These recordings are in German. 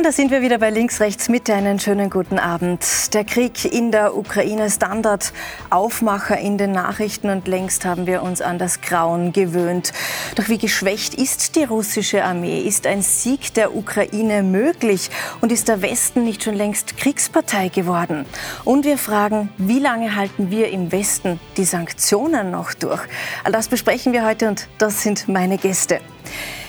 Und da sind wir wieder bei Links, Rechts, Mitte. Einen schönen guten Abend. Der Krieg in der Ukraine, Standard, Aufmacher in den Nachrichten und längst haben wir uns an das Grauen gewöhnt. Doch wie geschwächt ist die russische Armee? Ist ein Sieg der Ukraine möglich? Und ist der Westen nicht schon längst Kriegspartei geworden? Und wir fragen, wie lange halten wir im Westen die Sanktionen noch durch? All das besprechen wir heute und das sind meine Gäste.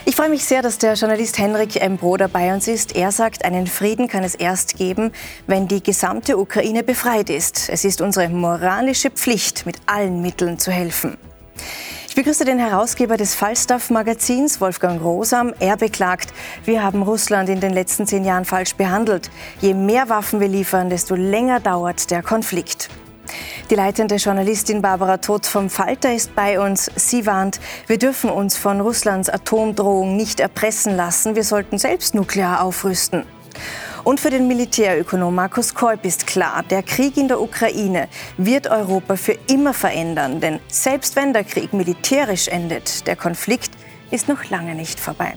Ich freue mich sehr, dass der Journalist Henrik M. Broder bei uns ist. Er sagt, einen Frieden kann es erst geben, wenn die gesamte Ukraine befreit ist. Es ist unsere moralische Pflicht, mit allen Mitteln zu helfen. Ich begrüße den Herausgeber des Falstaff-Magazins, Wolfgang Rosam. Er beklagt, wir haben Russland in den letzten zehn Jahren falsch behandelt. Je mehr Waffen wir liefern, desto länger dauert der Konflikt. Die leitende Journalistin Barbara Todt vom Falter ist bei uns. Sie warnt, wir dürfen uns von Russlands Atomdrohung nicht erpressen lassen. Wir sollten selbst nuklear aufrüsten. Und für den Militärökonom Markus Kolb ist klar, der Krieg in der Ukraine wird Europa für immer verändern. Denn selbst wenn der Krieg militärisch endet, der Konflikt ist noch lange nicht vorbei.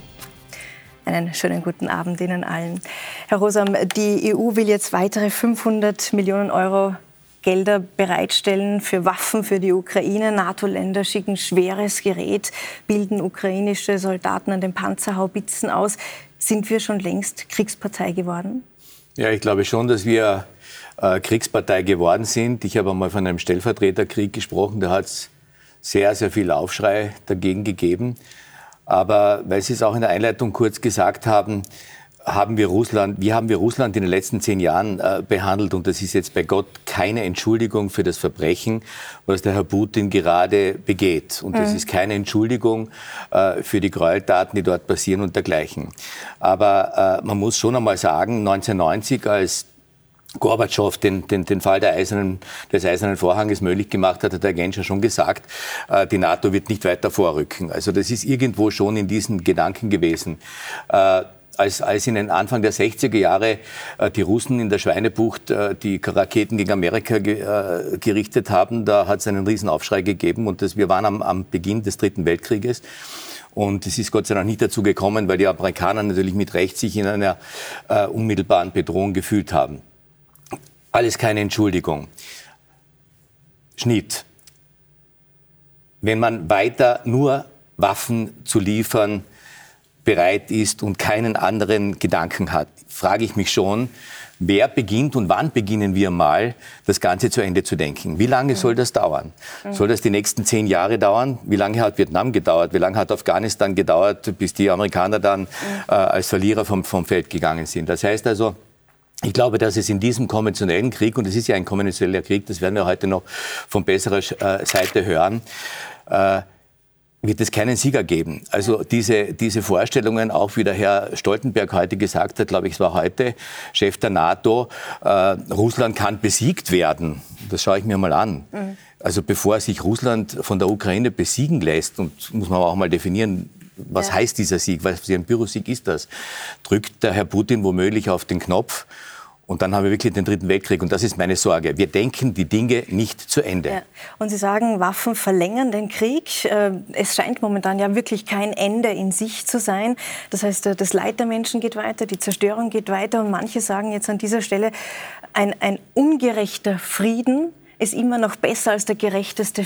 Einen schönen guten Abend Ihnen allen. Herr Rosam, die EU will jetzt weitere 500 Millionen Euro Gelder bereitstellen für Waffen für die Ukraine. NATO-Länder schicken schweres Gerät, bilden ukrainische Soldaten an den Panzerhaubitzen aus. Sind wir schon längst Kriegspartei geworden? Ja, ich glaube schon, dass wir äh, Kriegspartei geworden sind. Ich habe einmal von einem Stellvertreterkrieg gesprochen. Da hat es sehr, sehr viel Aufschrei dagegen gegeben. Aber weil Sie es auch in der Einleitung kurz gesagt haben, haben wir Russland, wie haben wir Russland in den letzten zehn Jahren äh, behandelt? Und das ist jetzt bei Gott keine Entschuldigung für das Verbrechen, was der Herr Putin gerade begeht. Und das mhm. ist keine Entschuldigung äh, für die Gräueltaten, die dort passieren und dergleichen. Aber äh, man muss schon einmal sagen, 1990, als Gorbatschow den, den, den Fall der eisernen, des Eisernen Vorhanges möglich gemacht hat, hat der Genscher schon gesagt, äh, die NATO wird nicht weiter vorrücken. Also das ist irgendwo schon in diesen Gedanken gewesen. Äh, als, als in den Anfang der 60er Jahre äh, die Russen in der Schweinebucht äh, die Raketen gegen Amerika ge, äh, gerichtet haben, da hat es einen Riesenaufschrei gegeben und das, wir waren am, am Beginn des Dritten Weltkrieges. Und es ist Gott sei Dank nicht dazu gekommen, weil die Amerikaner natürlich mit Recht sich in einer äh, unmittelbaren Bedrohung gefühlt haben. Alles keine Entschuldigung. Schnitt. Wenn man weiter nur Waffen zu liefern bereit ist und keinen anderen Gedanken hat, frage ich mich schon, wer beginnt und wann beginnen wir mal, das Ganze zu Ende zu denken? Wie lange soll das dauern? Soll das die nächsten zehn Jahre dauern? Wie lange hat Vietnam gedauert? Wie lange hat Afghanistan gedauert, bis die Amerikaner dann äh, als Verlierer vom, vom Feld gegangen sind? Das heißt also, ich glaube, dass es in diesem konventionellen Krieg, und es ist ja ein konventioneller Krieg, das werden wir heute noch von besserer äh, Seite hören, äh, wird es keinen Sieger geben. Also diese, diese Vorstellungen, auch wie der Herr Stoltenberg heute gesagt hat, glaube ich, es war heute Chef der NATO, äh, Russland kann besiegt werden. Das schaue ich mir mal an. Mhm. Also bevor sich Russland von der Ukraine besiegen lässt, und muss man auch mal definieren, was ja. heißt dieser Sieg, was für ein Bürosieg ist das, drückt der Herr Putin womöglich auf den Knopf und dann haben wir wirklich den Dritten Weltkrieg. Und das ist meine Sorge. Wir denken die Dinge nicht zu Ende. Ja. Und Sie sagen, Waffen verlängern den Krieg. Äh, es scheint momentan ja wirklich kein Ende in sich zu sein. Das heißt, äh, das Leid der Menschen geht weiter, die Zerstörung geht weiter. Und manche sagen jetzt an dieser Stelle, ein, ein ungerechter Frieden ist immer noch besser als der gerechteste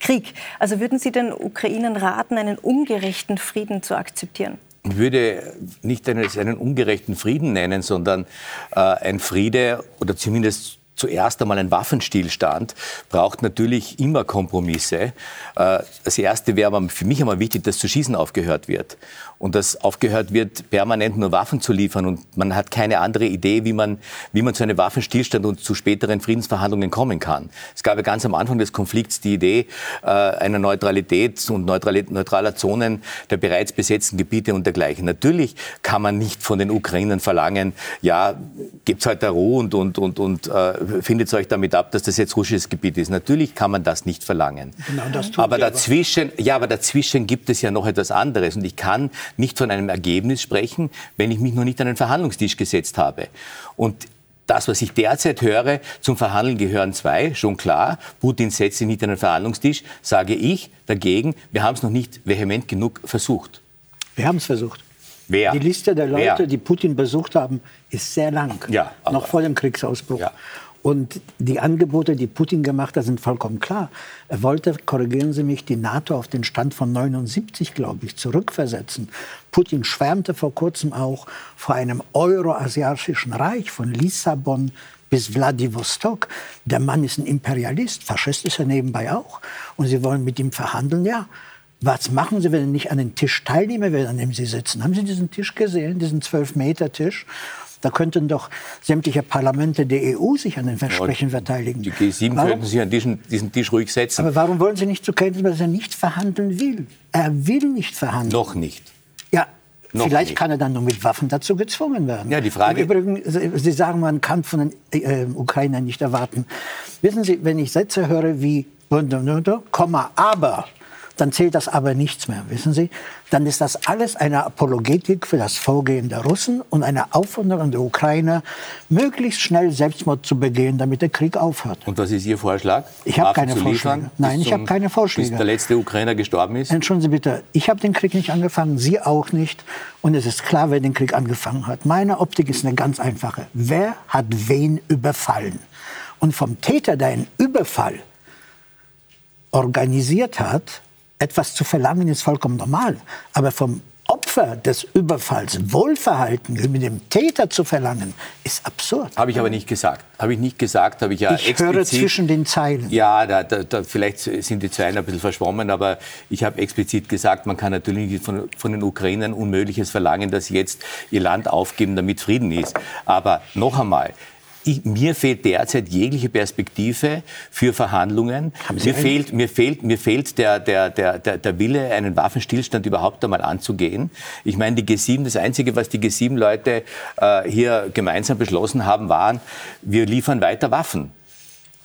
Krieg. Also würden Sie den Ukrainern raten, einen ungerechten Frieden zu akzeptieren? Würde nicht einen, einen ungerechten Frieden nennen, sondern äh, ein Friede oder zumindest zuerst einmal ein Waffenstillstand braucht natürlich immer Kompromisse. Äh, das Erste wäre für mich einmal wichtig, dass zu schießen aufgehört wird und dass aufgehört wird, permanent nur Waffen zu liefern und man hat keine andere Idee, wie man, wie man zu einem Waffenstillstand und zu späteren Friedensverhandlungen kommen kann. Es gab ja ganz am Anfang des Konflikts die Idee äh, einer Neutralität und neutraler Zonen der bereits besetzten Gebiete und dergleichen. Natürlich kann man nicht von den Ukrainern verlangen, ja, gebt halt der Ruhe und, und, und, und äh, findet euch damit ab, dass das jetzt russisches Gebiet ist. Natürlich kann man das nicht verlangen. Genau, das aber dazwischen, ja, aber dazwischen gibt es ja noch etwas anderes und ich kann nicht von einem Ergebnis sprechen, wenn ich mich noch nicht an den Verhandlungstisch gesetzt habe. Und das, was ich derzeit höre, zum Verhandeln gehören zwei, schon klar. Putin setzt sich nicht an den Verhandlungstisch, sage ich dagegen, wir haben es noch nicht vehement genug versucht. Wir haben es versucht. Wer? Die Liste der Leute, Wer? die Putin besucht haben, ist sehr lang. Ja, noch vor dem Kriegsausbruch. Ja. Und die Angebote, die Putin gemacht hat, sind vollkommen klar. Er wollte, korrigieren Sie mich, die NATO auf den Stand von 79, glaube ich, zurückversetzen. Putin schwärmte vor kurzem auch vor einem euroasiatischen Reich von Lissabon bis Wladiwostok. Der Mann ist ein Imperialist, Faschist ist er nebenbei auch. Und Sie wollen mit ihm verhandeln, ja. Was machen Sie, wenn Sie nicht an den Tisch teilnehmen werden, an dem Sie sitzen? Haben Sie diesen Tisch gesehen, diesen Zwölf-Meter-Tisch? Da könnten doch sämtliche Parlamente der EU sich an den Versprechen ja, verteidigen. Die G7 warum? könnten sich an diesen, diesen, Tisch ruhig setzen. Aber warum wollen Sie nicht zur Kenntnis dass er nicht verhandeln will? Er will nicht verhandeln. Noch nicht. Ja, noch Vielleicht nicht. kann er dann nur mit Waffen dazu gezwungen werden. Ja, die Frage. Übrigens, Sie sagen, man kann von den äh, Ukrainern nicht erwarten. Wissen Sie, wenn ich Sätze höre wie Komma, aber dann zählt das aber nichts mehr, wissen Sie? Dann ist das alles eine Apologetik für das Vorgehen der Russen und eine Aufforderung der Ukrainer, möglichst schnell Selbstmord zu begehen, damit der Krieg aufhört. Und was ist Ihr Vorschlag? Ich habe keine Vorschläge. Nein, ich habe keine Vorschläge. Bis der letzte Ukrainer gestorben ist? Entschuldigen Sie bitte, ich habe den Krieg nicht angefangen, Sie auch nicht. Und es ist klar, wer den Krieg angefangen hat. Meine Optik ist eine ganz einfache. Wer hat wen überfallen? Und vom Täter, der einen Überfall organisiert hat, etwas zu verlangen ist vollkommen normal. Aber vom Opfer des Überfalls Wohlverhalten mit dem Täter zu verlangen, ist absurd. Habe ich aber nicht gesagt. Habe ich nicht gesagt, habe ich ja Ich höre zwischen den Zeilen. Ja, da, da, da, vielleicht sind die Zeilen ein bisschen verschwommen, aber ich habe explizit gesagt, man kann natürlich nicht von, von den Ukrainern Unmögliches verlangen, dass sie jetzt ihr Land aufgeben, damit Frieden ist. Aber noch einmal, ich, mir fehlt derzeit jegliche Perspektive für Verhandlungen. Mir fehlt, mir fehlt, mir fehlt der, der, der, der Wille, einen Waffenstillstand überhaupt einmal anzugehen. Ich meine, die G7, das Einzige, was die G7-Leute äh, hier gemeinsam beschlossen haben, waren, wir liefern weiter Waffen.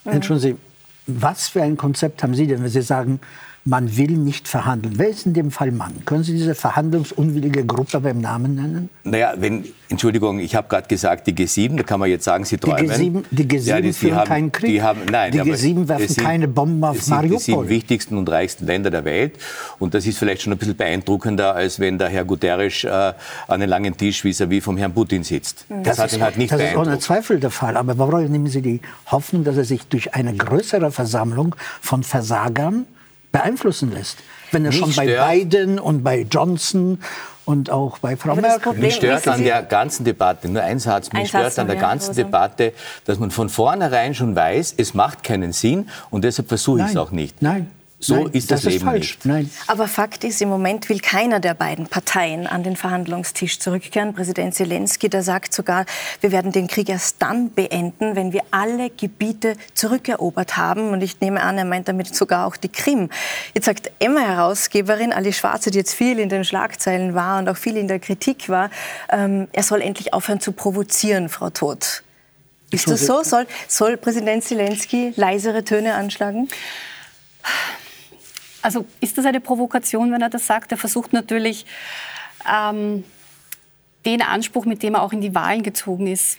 Entschuldigen Sie, was für ein Konzept haben Sie denn, wenn Sie sagen, man will nicht verhandeln. Wer ist in dem Fall Mann? Können Sie diese verhandlungsunwillige Gruppe beim Namen nennen? Naja, wenn, Entschuldigung, ich habe gerade gesagt, die G7, da kann man jetzt sagen, sie träumen. Die G7, die G7 ja, die, führen haben, keinen Krieg. Die, haben, nein, die G7 werfen sind, keine Bomben auf sind Mariupol. Die sieben wichtigsten und reichsten Länder der Welt. Und das ist vielleicht schon ein bisschen beeindruckender, als wenn der Herr Guterres äh, an einem langen Tisch vis-à-vis vom Herrn Putin sitzt. Das, das hat ihn halt nicht Das ist ohne Zweifel der Fall. Aber warum nehmen Sie die Hoffnung, dass er sich durch eine größere Versammlung von Versagern beeinflussen lässt. Wenn er schon bei Biden und bei Johnson und auch bei Frau Merkel. Mich stört an der ganzen Debatte, nur ein Satz, mich stört an der ganzen Debatte, dass man von vornherein schon weiß, es macht keinen Sinn und deshalb versuche ich es auch nicht. Nein, so Nein, ist das, das ist falsch. nicht. Nein. Aber Fakt ist, im Moment will keiner der beiden Parteien an den Verhandlungstisch zurückkehren. Präsident Zelensky, der sagt sogar, wir werden den Krieg erst dann beenden, wenn wir alle Gebiete zurückerobert haben. Und ich nehme an, er meint damit sogar auch die Krim. Jetzt sagt Emma-Herausgeberin Ali Schwarze, die jetzt viel in den Schlagzeilen war und auch viel in der Kritik war, ähm, er soll endlich aufhören zu provozieren, Frau Todt. Ist das so? Soll, soll Präsident Zelensky leisere Töne anschlagen? Also ist das eine Provokation, wenn er das sagt? Er versucht natürlich ähm, den Anspruch, mit dem er auch in die Wahlen gezogen ist,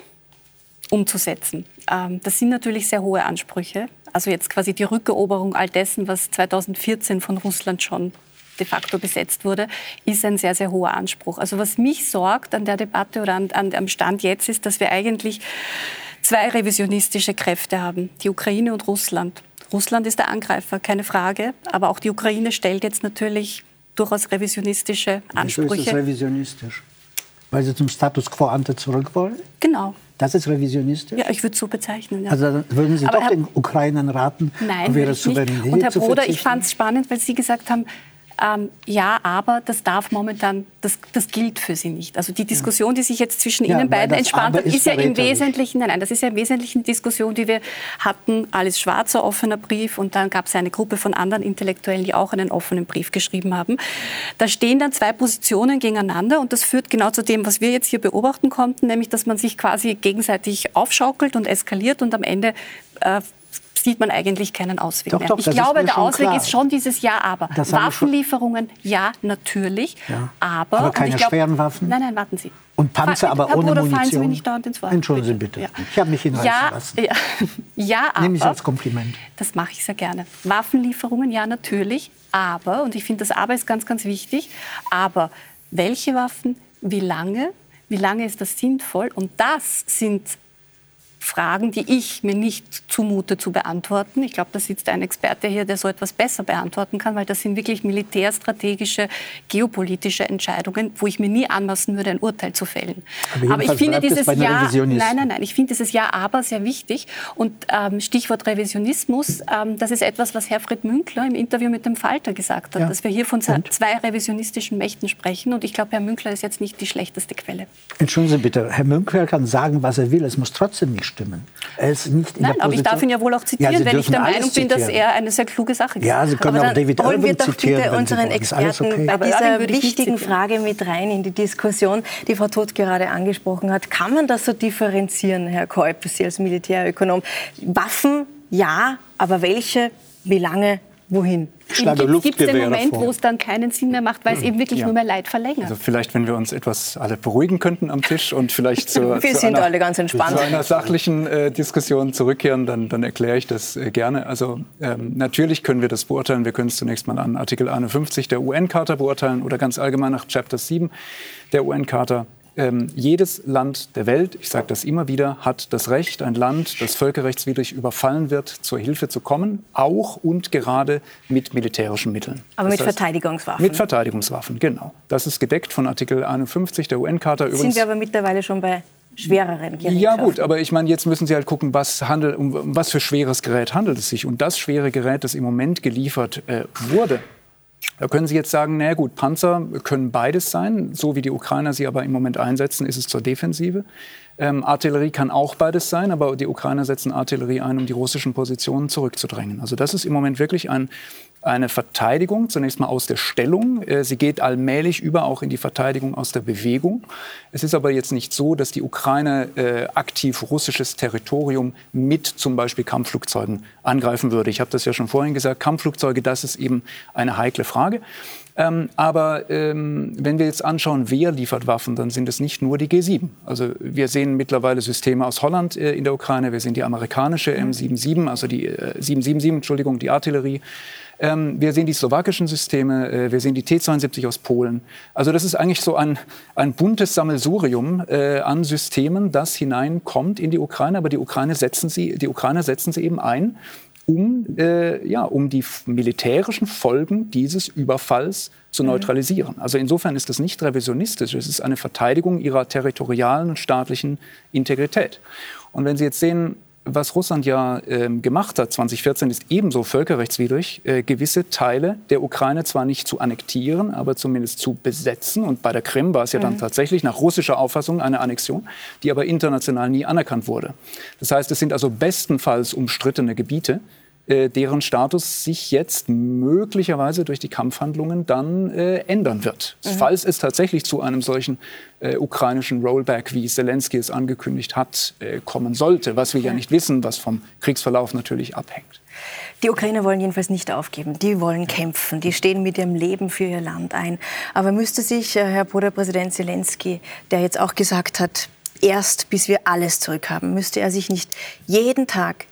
umzusetzen. Ähm, das sind natürlich sehr hohe Ansprüche. Also jetzt quasi die Rückeroberung all dessen, was 2014 von Russland schon de facto besetzt wurde, ist ein sehr, sehr hoher Anspruch. Also was mich sorgt an der Debatte oder an, an, am Stand jetzt ist, dass wir eigentlich zwei revisionistische Kräfte haben, die Ukraine und Russland. Russland ist der Angreifer, keine Frage. Aber auch die Ukraine stellt jetzt natürlich durchaus revisionistische Ansprüche. Wieso ist das revisionistisch? Weil sie zum Status quo ante zurück wollen? Genau. Das ist revisionistisch? Ja, ich würde es so bezeichnen. Ja. Also würden Sie Aber doch Herr, den Ukrainern raten, nein, um ihre Souveränität Und Herr Broder, ich fand es spannend, weil Sie gesagt haben, ähm, ja, aber das darf momentan, das, das gilt für sie nicht. Also die Diskussion, die sich jetzt zwischen ja, Ihnen beiden entspannt hat, ist, ist ja im Wesentlichen, nein, nein, das ist ja im Wesentlichen Diskussion, die wir hatten, alles schwarzer offener Brief und dann gab es eine Gruppe von anderen Intellektuellen, die auch einen offenen Brief geschrieben haben. Da stehen dann zwei Positionen gegeneinander und das führt genau zu dem, was wir jetzt hier beobachten konnten, nämlich dass man sich quasi gegenseitig aufschaukelt und eskaliert und am Ende äh, sieht man eigentlich keinen Ausweg doch, mehr. Doch, ich glaube, der Ausweg klar. ist schon dieses Ja, aber. Waffenlieferungen, ja, natürlich. Ja. Aber, aber keine glaub, schweren Waffen? Nein, nein, warten Sie. Und Panzer, aber Herr ohne Bruder, Munition? fallen Sie mir nicht dauernd ins Wort. Entschuldigen Sie bitte. Ja. Ich habe mich hinreißen ja, lassen. Ja, ja aber. Nehme ich als Kompliment. Das mache ich sehr gerne. Waffenlieferungen, ja, natürlich. Aber, und ich finde, das Aber ist ganz, ganz wichtig, aber welche Waffen, wie lange, wie lange ist das sinnvoll? Und das sind Fragen, die ich mir nicht zumute zu beantworten. Ich glaube, da sitzt ein Experte hier, der so etwas besser beantworten kann, weil das sind wirklich militärstrategische, geopolitische Entscheidungen, wo ich mir nie anmaßen würde, ein Urteil zu fällen. Aber, aber ich finde dieses Ja, nein, nein, nein, ich finde dieses Ja, aber sehr wichtig. Und ähm, Stichwort Revisionismus, ähm, das ist etwas, was Herfried Münkler im Interview mit dem Falter gesagt hat, ja. dass wir hier von und? zwei revisionistischen Mächten sprechen. Und ich glaube, Herr Münkler ist jetzt nicht die schlechteste Quelle. Entschuldigen Sie bitte, Herr Münkler kann sagen, was er will. Es muss trotzdem nicht stimmen. Er ist nicht in Nein, aber ich darf ihn ja wohl auch zitieren, ja, wenn ich der Meinung bin, dass er eine sehr kluge Sache gesagt hat. Ja, Sie können aber auch David Irwin wir doch zitieren. Bitte unseren Experten okay. bei dieser wichtigen Frage mit rein in die Diskussion, die Frau Todt gerade angesprochen hat. Kann man das so differenzieren, Herr Kolb, Sie als Militärökonom? Waffen, ja, aber welche, wie lange, wohin? schlage Gibt es den Moment, wo es dann keinen Sinn mehr macht, weil es hm, eben wirklich ja. nur mehr Leid verlängert? Also vielleicht, wenn wir uns etwas alle beruhigen könnten am Tisch und vielleicht zu, wir zu, einer, zu einer, sachlichen äh, Diskussion zurückkehren, dann, dann erkläre ich das äh, gerne. Also ähm, natürlich können wir das beurteilen. Wir können es zunächst mal an Artikel 51 der UN-Charta beurteilen oder ganz allgemein nach Chapter 7 der UN-Charta. Ähm, jedes Land der Welt, ich sage das immer wieder, hat das Recht, ein Land, das völkerrechtswidrig überfallen wird, zur Hilfe zu kommen, auch und gerade mit militärischen Mitteln. Aber das mit heißt, Verteidigungswaffen? Mit Verteidigungswaffen, genau. Das ist gedeckt von Artikel 51 der UN-Charta. Sind wir aber mittlerweile schon bei schwereren Geräten. Ja gut, aber ich meine, jetzt müssen Sie halt gucken, was, handelt, um, was für schweres Gerät handelt es sich. Und das schwere Gerät, das im Moment geliefert äh, wurde, da können Sie jetzt sagen, na gut, Panzer können beides sein. So wie die Ukrainer sie aber im Moment einsetzen, ist es zur Defensive. Ähm, Artillerie kann auch beides sein, aber die Ukrainer setzen Artillerie ein, um die russischen Positionen zurückzudrängen. Also das ist im Moment wirklich ein eine Verteidigung, zunächst mal aus der Stellung. Äh, sie geht allmählich über auch in die Verteidigung aus der Bewegung. Es ist aber jetzt nicht so, dass die Ukraine äh, aktiv russisches Territorium mit zum Beispiel Kampfflugzeugen angreifen würde. Ich habe das ja schon vorhin gesagt, Kampfflugzeuge, das ist eben eine heikle Frage. Ähm, aber ähm, wenn wir jetzt anschauen, wer liefert Waffen, dann sind es nicht nur die G7. Also wir sehen mittlerweile Systeme aus Holland äh, in der Ukraine. Wir sehen die amerikanische M77, also die äh, 777, Entschuldigung, die Artillerie. Ähm, wir sehen die slowakischen Systeme, äh, wir sehen die T-72 aus Polen. Also das ist eigentlich so ein, ein buntes Sammelsurium äh, an Systemen, das hineinkommt in die Ukraine. Aber die, Ukraine setzen sie, die Ukrainer setzen sie eben ein, um, äh, ja, um die militärischen Folgen dieses Überfalls zu mhm. neutralisieren. Also insofern ist das nicht revisionistisch, es ist eine Verteidigung ihrer territorialen und staatlichen Integrität. Und wenn Sie jetzt sehen, was Russland ja äh, gemacht hat 2014, ist ebenso völkerrechtswidrig, äh, gewisse Teile der Ukraine zwar nicht zu annektieren, aber zumindest zu besetzen. Und bei der Krim war es ja mhm. dann tatsächlich nach russischer Auffassung eine Annexion, die aber international nie anerkannt wurde. Das heißt, es sind also bestenfalls umstrittene Gebiete, äh, deren Status sich jetzt möglicherweise durch die Kampfhandlungen dann äh, ändern wird. Mhm. Falls es tatsächlich zu einem solchen äh, ukrainischen Rollback, wie Zelensky es angekündigt hat, äh, kommen sollte, was wir ja nicht wissen, was vom Kriegsverlauf natürlich abhängt. Die Ukrainer wollen jedenfalls nicht aufgeben. Die wollen kämpfen. Die stehen mit ihrem Leben für ihr Land ein. Aber müsste sich äh, Herr Bruderpräsident Zelensky, der jetzt auch gesagt hat, erst bis wir alles zurückhaben, müsste er sich nicht jeden Tag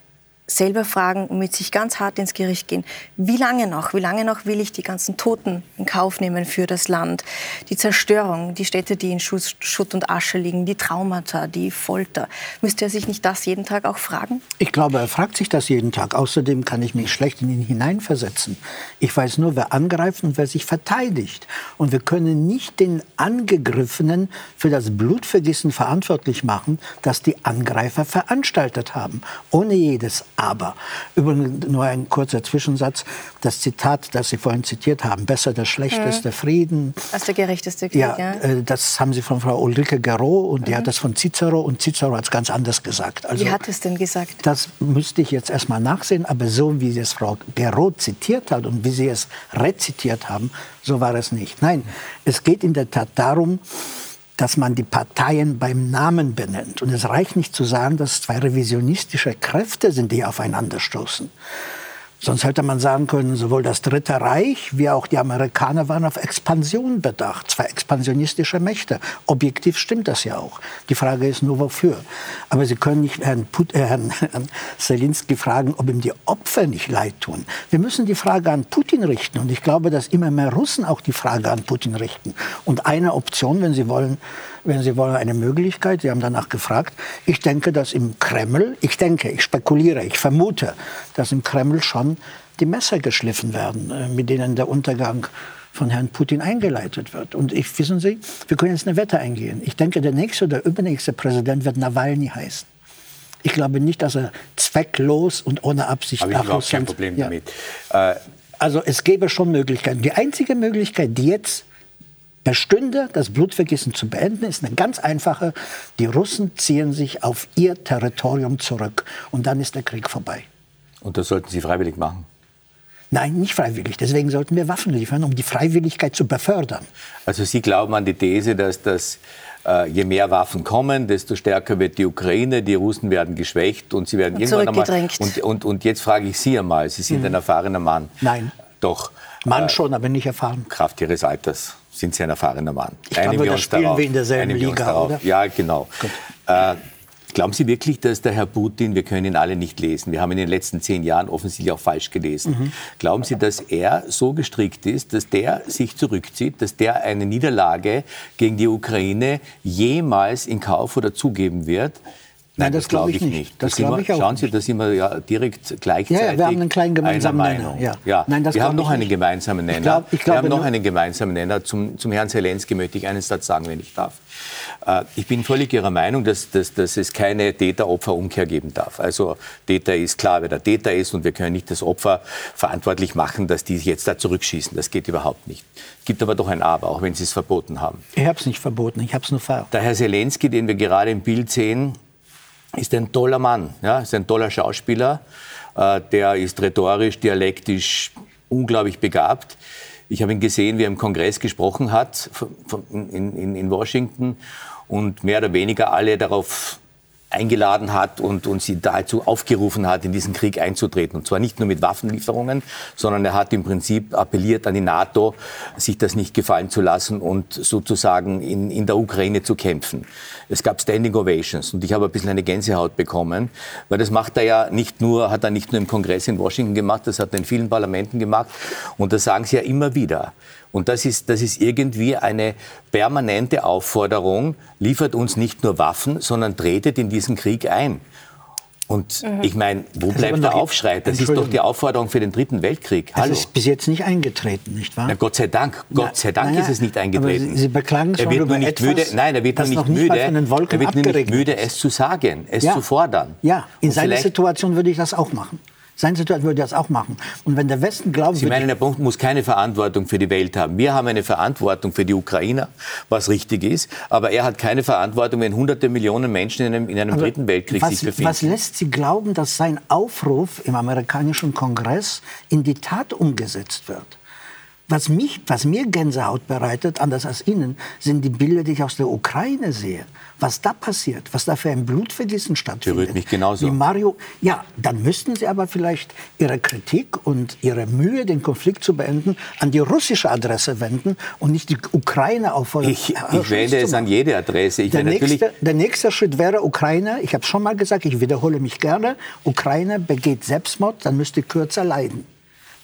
selber fragen und mit sich ganz hart ins Gericht gehen. Wie lange noch? Wie lange noch will ich die ganzen Toten in Kauf nehmen für das Land? Die Zerstörung, die Städte, die in Schutt und Asche liegen, die Traumata, die Folter. Müsste er sich nicht das jeden Tag auch fragen? Ich glaube, er fragt sich das jeden Tag. Außerdem kann ich mich schlecht in ihn hineinversetzen. Ich weiß nur, wer angreift und wer sich verteidigt. Und wir können nicht den Angegriffenen für das Blutvergießen verantwortlich machen, das die Angreifer veranstaltet haben. Ohne jedes aber. Übrigens nur ein kurzer Zwischensatz. Das Zitat, das Sie vorhin zitiert haben, besser der schlechteste mhm. Frieden. Als der gerechteste Krieg, ja. ja. Äh, das haben Sie von Frau Ulrike Garot und mhm. die hat das von Cicero und Cicero hat es ganz anders gesagt. Also, wie hat es denn gesagt? Das müsste ich jetzt erstmal nachsehen, aber so wie es Frau Garot zitiert hat und wie Sie es rezitiert haben, so war es nicht. Nein, es geht in der Tat darum, dass man die Parteien beim Namen benennt. Und es reicht nicht zu sagen, dass zwei revisionistische Kräfte sind, die aufeinanderstoßen. Sonst hätte man sagen können, sowohl das Dritte Reich wie auch die Amerikaner waren auf Expansion bedacht. Zwei expansionistische Mächte. Objektiv stimmt das ja auch. Die Frage ist nur, wofür. Aber Sie können nicht Herrn, Put äh, Herrn, Herrn Zelensky fragen, ob ihm die Opfer nicht leid tun. Wir müssen die Frage an Putin richten. Und ich glaube, dass immer mehr Russen auch die Frage an Putin richten. Und eine Option, wenn Sie wollen, wenn Sie wollen, eine Möglichkeit. Sie haben danach gefragt. Ich denke, dass im Kreml, ich denke, ich spekuliere, ich vermute, dass im Kreml schon die Messer geschliffen werden, äh, mit denen der Untergang von Herrn Putin eingeleitet wird. Und ich, wissen Sie, wir können jetzt eine Wette eingehen. Ich denke, der nächste oder übernächste Präsident wird Nawalny heißen. Ich glaube nicht, dass er zwecklos und ohne Absicht Habe ich überhaupt kein Problem ja. damit. Äh, also es gäbe schon Möglichkeiten. Die einzige Möglichkeit, die jetzt bestünde, das Blutvergießen zu beenden, ist eine ganz einfache. Die Russen ziehen sich auf ihr Territorium zurück und dann ist der Krieg vorbei. Und das sollten Sie freiwillig machen? Nein, nicht freiwillig. Deswegen sollten wir Waffen liefern, um die Freiwilligkeit zu befördern. Also Sie glauben an die These, dass das äh, je mehr Waffen kommen, desto stärker wird die Ukraine, die Russen werden geschwächt und sie werden und irgendwann einmal. Und, und, und jetzt frage ich Sie einmal, Sie sind mhm. ein erfahrener Mann. Nein. Doch. Mann äh, schon, aber nicht erfahren. Kraft Ihres Alters sind Sie ein erfahrener Mann. Ich Einigen glaube, wir uns spielen darauf. wir in derselben Liga, oder? Ja, genau. Äh, glauben Sie wirklich, dass der Herr Putin, wir können ihn alle nicht lesen, wir haben ihn in den letzten zehn Jahren offensichtlich auch falsch gelesen, mhm. glauben Sie, dass er so gestrickt ist, dass der sich zurückzieht, dass der eine Niederlage gegen die Ukraine jemals in Kauf oder zugeben wird? Nein, das, das glaube ich nicht. Das glaube ich auch Schauen Sie, da sind wir ja direkt gleichzeitig ja, ja, wir haben einen kleinen gemeinsamen Nenner. Ja. ja. Nein, das wir haben noch einen gemeinsamen Nenner. Ich glaub, ich wir haben noch einen gemeinsamen Nenner. Zum, zum Herrn Zelensky möchte ich einen Satz sagen, wenn ich darf. Äh, ich bin völlig Ihrer Meinung, dass, dass, dass es keine Täter-Opfer-Umkehr geben darf. Also Täter ist klar, wer der Täter ist und wir können nicht das Opfer verantwortlich machen, dass die jetzt da zurückschießen. Das geht überhaupt nicht. Es gibt aber doch ein Aber, auch wenn Sie es verboten haben. Ich habe es nicht verboten, ich habe es nur ver. Der Herr Zelensky, den wir gerade im Bild sehen, ist ein toller Mann, ja, ist ein toller Schauspieler. Äh, der ist rhetorisch, dialektisch unglaublich begabt. Ich habe ihn gesehen, wie er im Kongress gesprochen hat in, in, in Washington und mehr oder weniger alle darauf eingeladen hat und, und sie dazu aufgerufen hat, in diesen Krieg einzutreten. Und zwar nicht nur mit Waffenlieferungen, sondern er hat im Prinzip appelliert an die NATO, sich das nicht gefallen zu lassen und sozusagen in, in der Ukraine zu kämpfen. Es gab Standing Ovations und ich habe ein bisschen eine Gänsehaut bekommen, weil das macht er ja nicht nur, hat er nicht nur im Kongress in Washington gemacht, das hat er in vielen Parlamenten gemacht und das sagen sie ja immer wieder. Und das ist, das ist irgendwie eine permanente Aufforderung, liefert uns nicht nur Waffen, sondern tretet in diesen Krieg ein. Und mhm. ich meine, wo das bleibt der Aufschrei? Das ist doch die Aufforderung für den Dritten Weltkrieg. Hallo. Es ist bis jetzt nicht eingetreten, nicht wahr? Na, Gott sei Dank, Gott sei Dank na, ist es nicht eingetreten. Aber Sie, Sie beklagen schon er wird über nicht etwas, müde, Nein, er wird nur nicht müde. Er wird nur nicht müde, es zu sagen, es ja. zu fordern. Ja, in seiner Situation würde ich das auch machen. Sein Situation würde das auch machen. Und wenn der Westen glaubt... Sie meinen, der Punkt muss keine Verantwortung für die Welt haben. Wir haben eine Verantwortung für die Ukrainer, was richtig ist. Aber er hat keine Verantwortung, wenn hunderte Millionen Menschen in einem, in einem dritten Weltkrieg was, sich befinden. Was lässt Sie glauben, dass sein Aufruf im amerikanischen Kongress in die Tat umgesetzt wird? Was, mich, was mir Gänsehaut bereitet, anders als Ihnen, sind die Bilder, die ich aus der Ukraine sehe. Was da passiert, was da für ein Blutvergießen stattfindet. Berührt mich genauso. Wie Mario, ja, dann müssten Sie aber vielleicht Ihre Kritik und Ihre Mühe, den Konflikt zu beenden, an die russische Adresse wenden und nicht die Ukraine auffordern. Ich, ich wende es an jede Adresse. Der nächste, der, nächste, Schritt wäre Ukraine, ich habe schon mal gesagt, ich wiederhole mich gerne, Ukraine begeht Selbstmord, dann müsste kürzer leiden.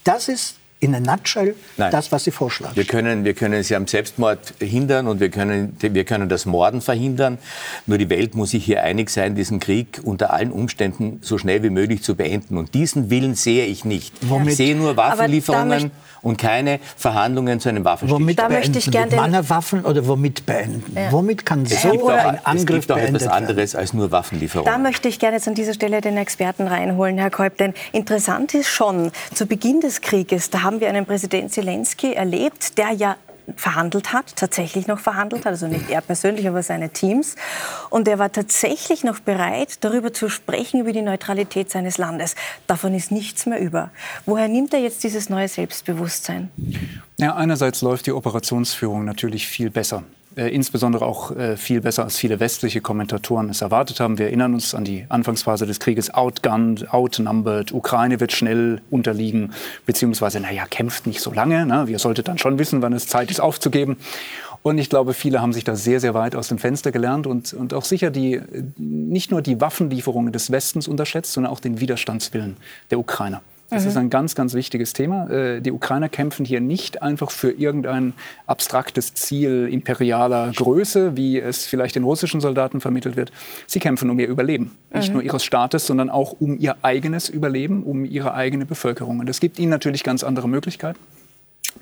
Das ist in a nutshell Nein. das, was Sie vorschlagen. Wir können, wir können Sie am Selbstmord hindern und wir können, wir können das Morden verhindern. Nur die Welt muss sich hier einig sein, diesen Krieg unter allen Umständen so schnell wie möglich zu beenden. Und diesen Willen sehe ich nicht. Womit? Ich sehe nur Waffenlieferungen und keine Verhandlungen zu einem Waffenstillstand. Womit da möchte ich gerne Mannerwaffen oder womit beenden? Ja. Womit kann so ein Angriff Es gibt auch etwas anderes als nur Waffenlieferungen. Da möchte ich gerne jetzt an dieser Stelle den Experten reinholen, Herr Kolb. Denn interessant ist schon, zu Beginn des Krieges, da haben wir einen Präsident Zelensky erlebt, der ja verhandelt hat, tatsächlich noch verhandelt hat, also nicht er persönlich, aber seine Teams. Und er war tatsächlich noch bereit, darüber zu sprechen, über die Neutralität seines Landes. Davon ist nichts mehr über. Woher nimmt er jetzt dieses neue Selbstbewusstsein? Ja, einerseits läuft die Operationsführung natürlich viel besser äh, insbesondere auch äh, viel besser als viele westliche Kommentatoren es erwartet haben. Wir erinnern uns an die Anfangsphase des Krieges, outgunned, outnumbered, Ukraine wird schnell unterliegen, beziehungsweise, naja, kämpft nicht so lange. Ne? Wir sollten dann schon wissen, wann es Zeit ist aufzugeben. Und ich glaube, viele haben sich da sehr, sehr weit aus dem Fenster gelernt und, und auch sicher die, nicht nur die Waffenlieferungen des Westens unterschätzt, sondern auch den Widerstandswillen der Ukrainer. Das mhm. ist ein ganz, ganz wichtiges Thema. Äh, die Ukrainer kämpfen hier nicht einfach für irgendein abstraktes Ziel imperialer Größe, wie es vielleicht den russischen Soldaten vermittelt wird. Sie kämpfen um ihr Überleben. Mhm. Nicht nur ihres Staates, sondern auch um ihr eigenes Überleben, um ihre eigene Bevölkerung. Und es gibt ihnen natürlich ganz andere Möglichkeiten.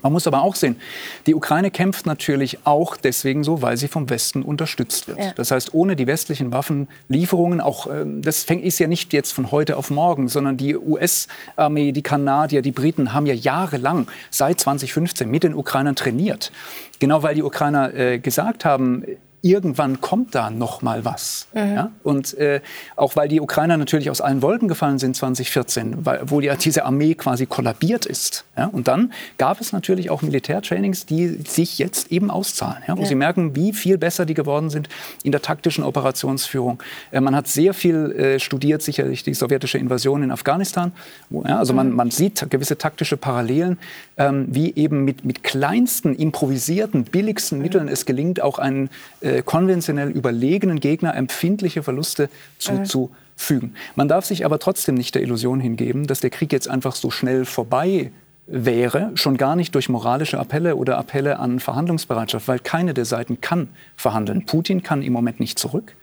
Man muss aber auch sehen, die Ukraine kämpft natürlich auch deswegen so, weil sie vom Westen unterstützt wird. Ja. Das heißt, ohne die westlichen Waffenlieferungen, auch ähm, das fängt ist ja nicht jetzt von heute auf morgen, sondern die US-Armee, die Kanadier, die Briten haben ja jahrelang seit 2015 mit den Ukrainern trainiert. Genau weil die Ukrainer äh, gesagt haben, irgendwann kommt da noch mal was. Mhm. Ja? Und äh, auch weil die Ukrainer natürlich aus allen Wolken gefallen sind 2014, weil, wo ja diese Armee quasi kollabiert ist. Ja? Und dann gab es natürlich auch Militärtrainings, die sich jetzt eben auszahlen, ja? wo ja. sie merken, wie viel besser die geworden sind in der taktischen Operationsführung. Äh, man hat sehr viel äh, studiert, sicherlich die sowjetische Invasion in Afghanistan. Wo, ja? Also mhm. man, man sieht gewisse taktische Parallelen, ähm, wie eben mit, mit kleinsten, improvisierten, billigsten Mitteln es gelingt, auch einen äh, äh, konventionell überlegenen Gegner empfindliche Verluste zuzufügen. Mhm. Man darf sich aber trotzdem nicht der Illusion hingeben, dass der Krieg jetzt einfach so schnell vorbei wäre, schon gar nicht durch moralische Appelle oder Appelle an Verhandlungsbereitschaft, weil keine der Seiten kann verhandeln. Putin kann im Moment nicht zurück.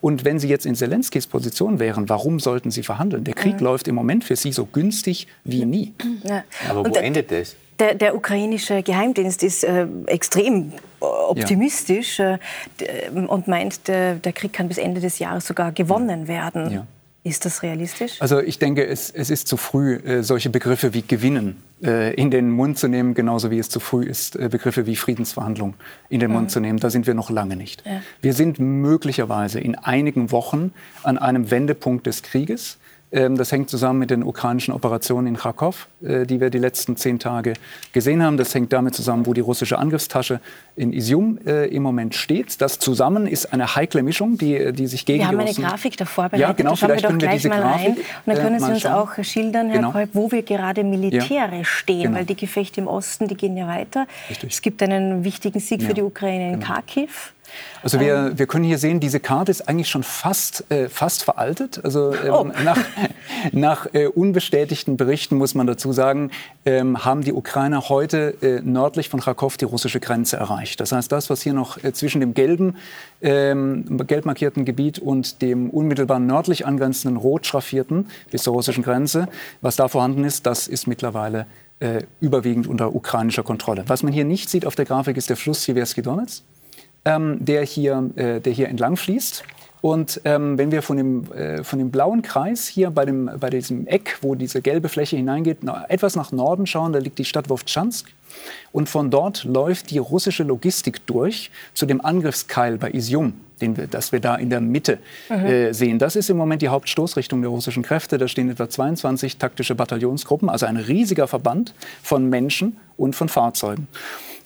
Und wenn Sie jetzt in Zelenskis Position wären, warum sollten Sie verhandeln? Der Krieg mhm. läuft im Moment für Sie so günstig wie nie. Ja. Aber wo endet das? Der, der, ukrainische Geheimdienst ist äh, extrem optimistisch ja. äh, und meint, der, der, Krieg kann bis Ende des Jahres sogar gewonnen werden. Ja. Ist das realistisch? Also ich denke, es, es ist zu früh, äh, solche Begriffe wie gewinnen äh, in den Mund zu nehmen, genauso wie es zu früh ist, äh, Begriffe wie Friedensverhandlung in den mhm. Mund zu nehmen. Da sind wir noch lange nicht. Ja. Wir sind möglicherweise in einigen Wochen an einem Wendepunkt des Krieges. Ähm, das hängt zusammen mit den ukrainischen Operationen in Kharkov, äh, die wir die letzten zehn Tage gesehen haben. Das hängt damit zusammen, wo die russische Angriffstasche in Isium äh, im Moment steht. Das zusammen ist eine heikle Mischung, die, äh, die sich gegen Wir haben eine Grafik davor bereitet. Ja, genau, da vielleicht wir doch gleich wir mal Grafik, rein. Und dann können Sie uns auch schildern, Herr genau. Kolb, wo wir gerade militärisch ja, stehen, genau. weil die Gefechte im Osten, die gehen ja weiter. Richtig. Es gibt einen wichtigen Sieg ja, für die Ukraine in genau. Kharkiv. Also wir, ähm. wir können hier sehen, diese Karte ist eigentlich schon fast, äh, fast veraltet. Also ähm, oh. nach, nach äh, unbestätigten Berichten muss man dazu sagen, ähm, haben die Ukrainer heute äh, nördlich von Kharkov die russische Grenze erreicht. Das heißt, das, was hier noch äh, zwischen dem gelben, ähm, gelb markierten Gebiet und dem unmittelbar nördlich angrenzenden rot schraffierten bis zur russischen Grenze, was da vorhanden ist, das ist mittlerweile äh, überwiegend unter ukrainischer Kontrolle. Was man hier nicht sieht auf der Grafik ist der Fluss Siversky Donetsk ähm, der, hier, äh, der hier entlang fließt. Und ähm, wenn wir von dem, äh, von dem blauen Kreis hier bei, dem, bei diesem Eck, wo diese gelbe Fläche hineingeht, noch etwas nach Norden schauen, da liegt die Stadt Wovtschansk. Und von dort läuft die russische Logistik durch zu dem Angriffskeil bei Isium, den wir, das wir da in der Mitte mhm. äh, sehen. Das ist im Moment die Hauptstoßrichtung der russischen Kräfte. Da stehen etwa 22 taktische Bataillonsgruppen, also ein riesiger Verband von Menschen und von Fahrzeugen.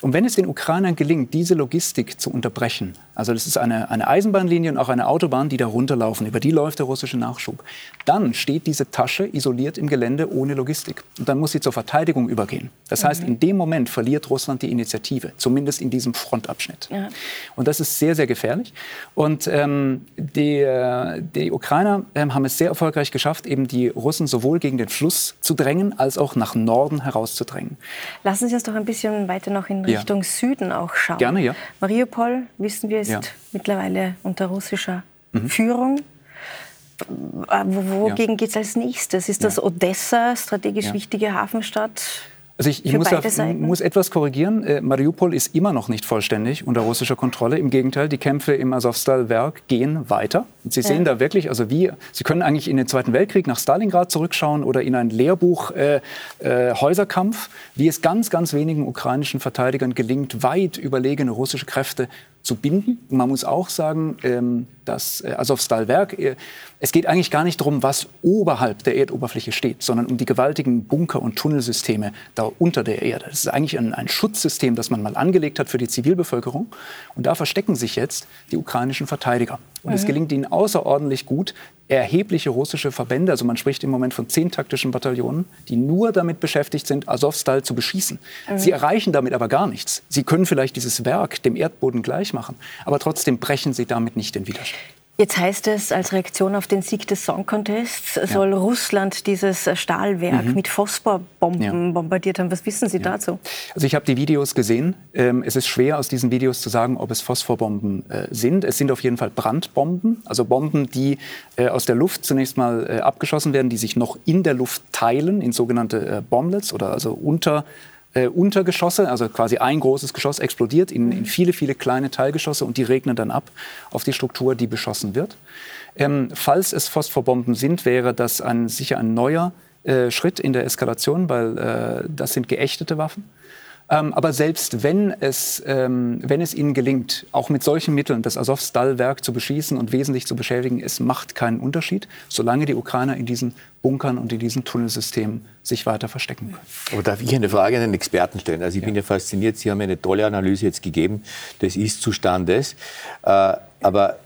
Und wenn es den Ukrainern gelingt, diese Logistik zu unterbrechen, also das ist eine, eine Eisenbahnlinie und auch eine Autobahn, die da runterlaufen, über die läuft der russische Nachschub, dann steht diese Tasche isoliert im Gelände ohne Logistik. Und dann muss sie zur Verteidigung übergehen. Das heißt, mhm. in dem Moment verliert Russland die Initiative, zumindest in diesem Frontabschnitt. Ja. Und das ist sehr, sehr gefährlich. Und ähm, die, äh, die Ukrainer äh, haben es sehr erfolgreich geschafft, eben die Russen sowohl gegen den Fluss zu drängen, als auch nach Norden herauszudrängen. Lassen Sie uns doch ein bisschen weiter noch in Richtung ja. Süden auch schauen. Gerne, ja. Mariupol, wissen wir, ist ja. mittlerweile unter russischer mhm. Führung. Äh, wogegen ja. geht es als nächstes? Ist das Odessa, strategisch wichtige Hafenstadt? Also ich, ich muss, da, muss, etwas korrigieren. Äh, Mariupol ist immer noch nicht vollständig unter russischer Kontrolle. Im Gegenteil, die Kämpfe im Asowstal-Werk gehen weiter. Und Sie ja. sehen da wirklich, also wie, Sie können eigentlich in den Zweiten Weltkrieg nach Stalingrad zurückschauen oder in ein Lehrbuch äh, äh, Häuserkampf, wie es ganz, ganz wenigen ukrainischen Verteidigern gelingt, weit überlegene russische Kräfte zu binden. man muss auch sagen, ähm, das äh, Azovstal-Werk, äh, es geht eigentlich gar nicht darum, was oberhalb der Erdoberfläche steht, sondern um die gewaltigen Bunker- und Tunnelsysteme da unter der Erde. Das ist eigentlich ein, ein Schutzsystem, das man mal angelegt hat für die Zivilbevölkerung. Und da verstecken sich jetzt die ukrainischen Verteidiger. Und mhm. es gelingt ihnen außerordentlich gut, erhebliche russische Verbände, also man spricht im Moment von zehn taktischen Bataillonen, die nur damit beschäftigt sind, Azovstal zu beschießen. Mhm. Sie erreichen damit aber gar nichts. Sie können vielleicht dieses Werk dem Erdboden gleich machen, aber trotzdem brechen sie damit nicht den Widerstand. Jetzt heißt es, als Reaktion auf den Sieg des Song Contests soll ja. Russland dieses Stahlwerk mhm. mit Phosphorbomben ja. bombardiert haben. Was wissen Sie ja. dazu? Also ich habe die Videos gesehen. Ähm, es ist schwer aus diesen Videos zu sagen, ob es Phosphorbomben äh, sind. Es sind auf jeden Fall Brandbomben, also Bomben, die äh, aus der Luft zunächst mal äh, abgeschossen werden, die sich noch in der Luft teilen in sogenannte Bomblets oder also unter äh, Untergeschosse, also quasi ein großes Geschoss explodiert in, in, viele, viele kleine Teilgeschosse und die regnen dann ab auf die Struktur, die beschossen wird. Ähm, falls es Phosphorbomben sind, wäre das ein, sicher ein neuer äh, Schritt in der Eskalation, weil äh, das sind geächtete Waffen. Ähm, aber selbst wenn es, ähm, wenn es ihnen gelingt, auch mit solchen Mitteln das Azovstal-Werk zu beschießen und wesentlich zu beschädigen, es macht keinen Unterschied, solange die Ukrainer in diesen Bunkern und in diesen Tunnelsystemen sich weiter verstecken können. Aber darf ich eine Frage an den Experten stellen? Also ich ja. bin ja fasziniert, Sie haben eine tolle Analyse jetzt gegeben des Ist-Zustandes. Äh, aber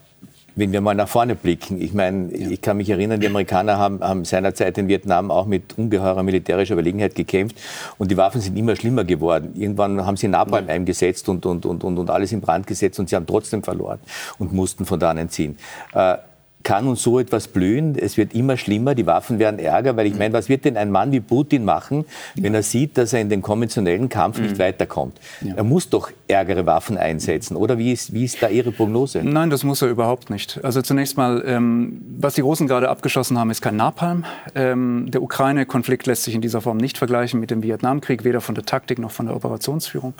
wenn wir mal nach vorne blicken, ich meine, ja. ich kann mich erinnern, die Amerikaner haben, haben seinerzeit in Vietnam auch mit ungeheurer militärischer Überlegenheit gekämpft und die Waffen sind immer schlimmer geworden. Irgendwann haben sie Napalm ja. eingesetzt und, und, und, und, und alles in Brand gesetzt und sie haben trotzdem verloren und mussten von da entziehen. Äh, kann uns so etwas blühen? Es wird immer schlimmer, die Waffen werden ärger, weil ich meine, was wird denn ein Mann wie Putin machen, wenn er sieht, dass er in den konventionellen Kampf nicht mhm. weiterkommt? Ja. Er muss doch ärgere Waffen einsetzen, oder wie ist, wie ist da Ihre Prognose? Nein, das muss er überhaupt nicht. Also zunächst mal, ähm, was die Russen gerade abgeschossen haben, ist kein Napalm. Ähm, der Ukraine-Konflikt lässt sich in dieser Form nicht vergleichen mit dem Vietnamkrieg, weder von der Taktik noch von der Operationsführung.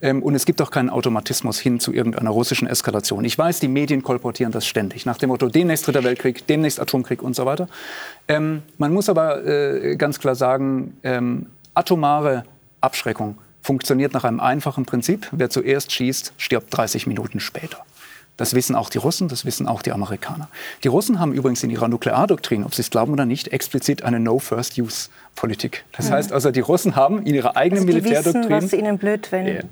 Ähm, und es gibt auch keinen Automatismus hin zu irgendeiner russischen Eskalation. Ich weiß, die Medien kolportieren das ständig, nach dem Motto, demnächst Dritter Weltkrieg, demnächst Atomkrieg und so weiter. Ähm, man muss aber äh, ganz klar sagen, ähm, atomare Abschreckung funktioniert nach einem einfachen Prinzip. Wer zuerst schießt, stirbt 30 Minuten später. Das wissen auch die Russen, das wissen auch die Amerikaner. Die Russen haben übrigens in ihrer Nukleardoktrin, ob sie es glauben oder nicht, explizit eine No-First-Use-Politik. Das mhm. heißt also, die Russen haben in ihrer eigenen also die Militärdoktrin. Wissen, was ihnen blöd, wenn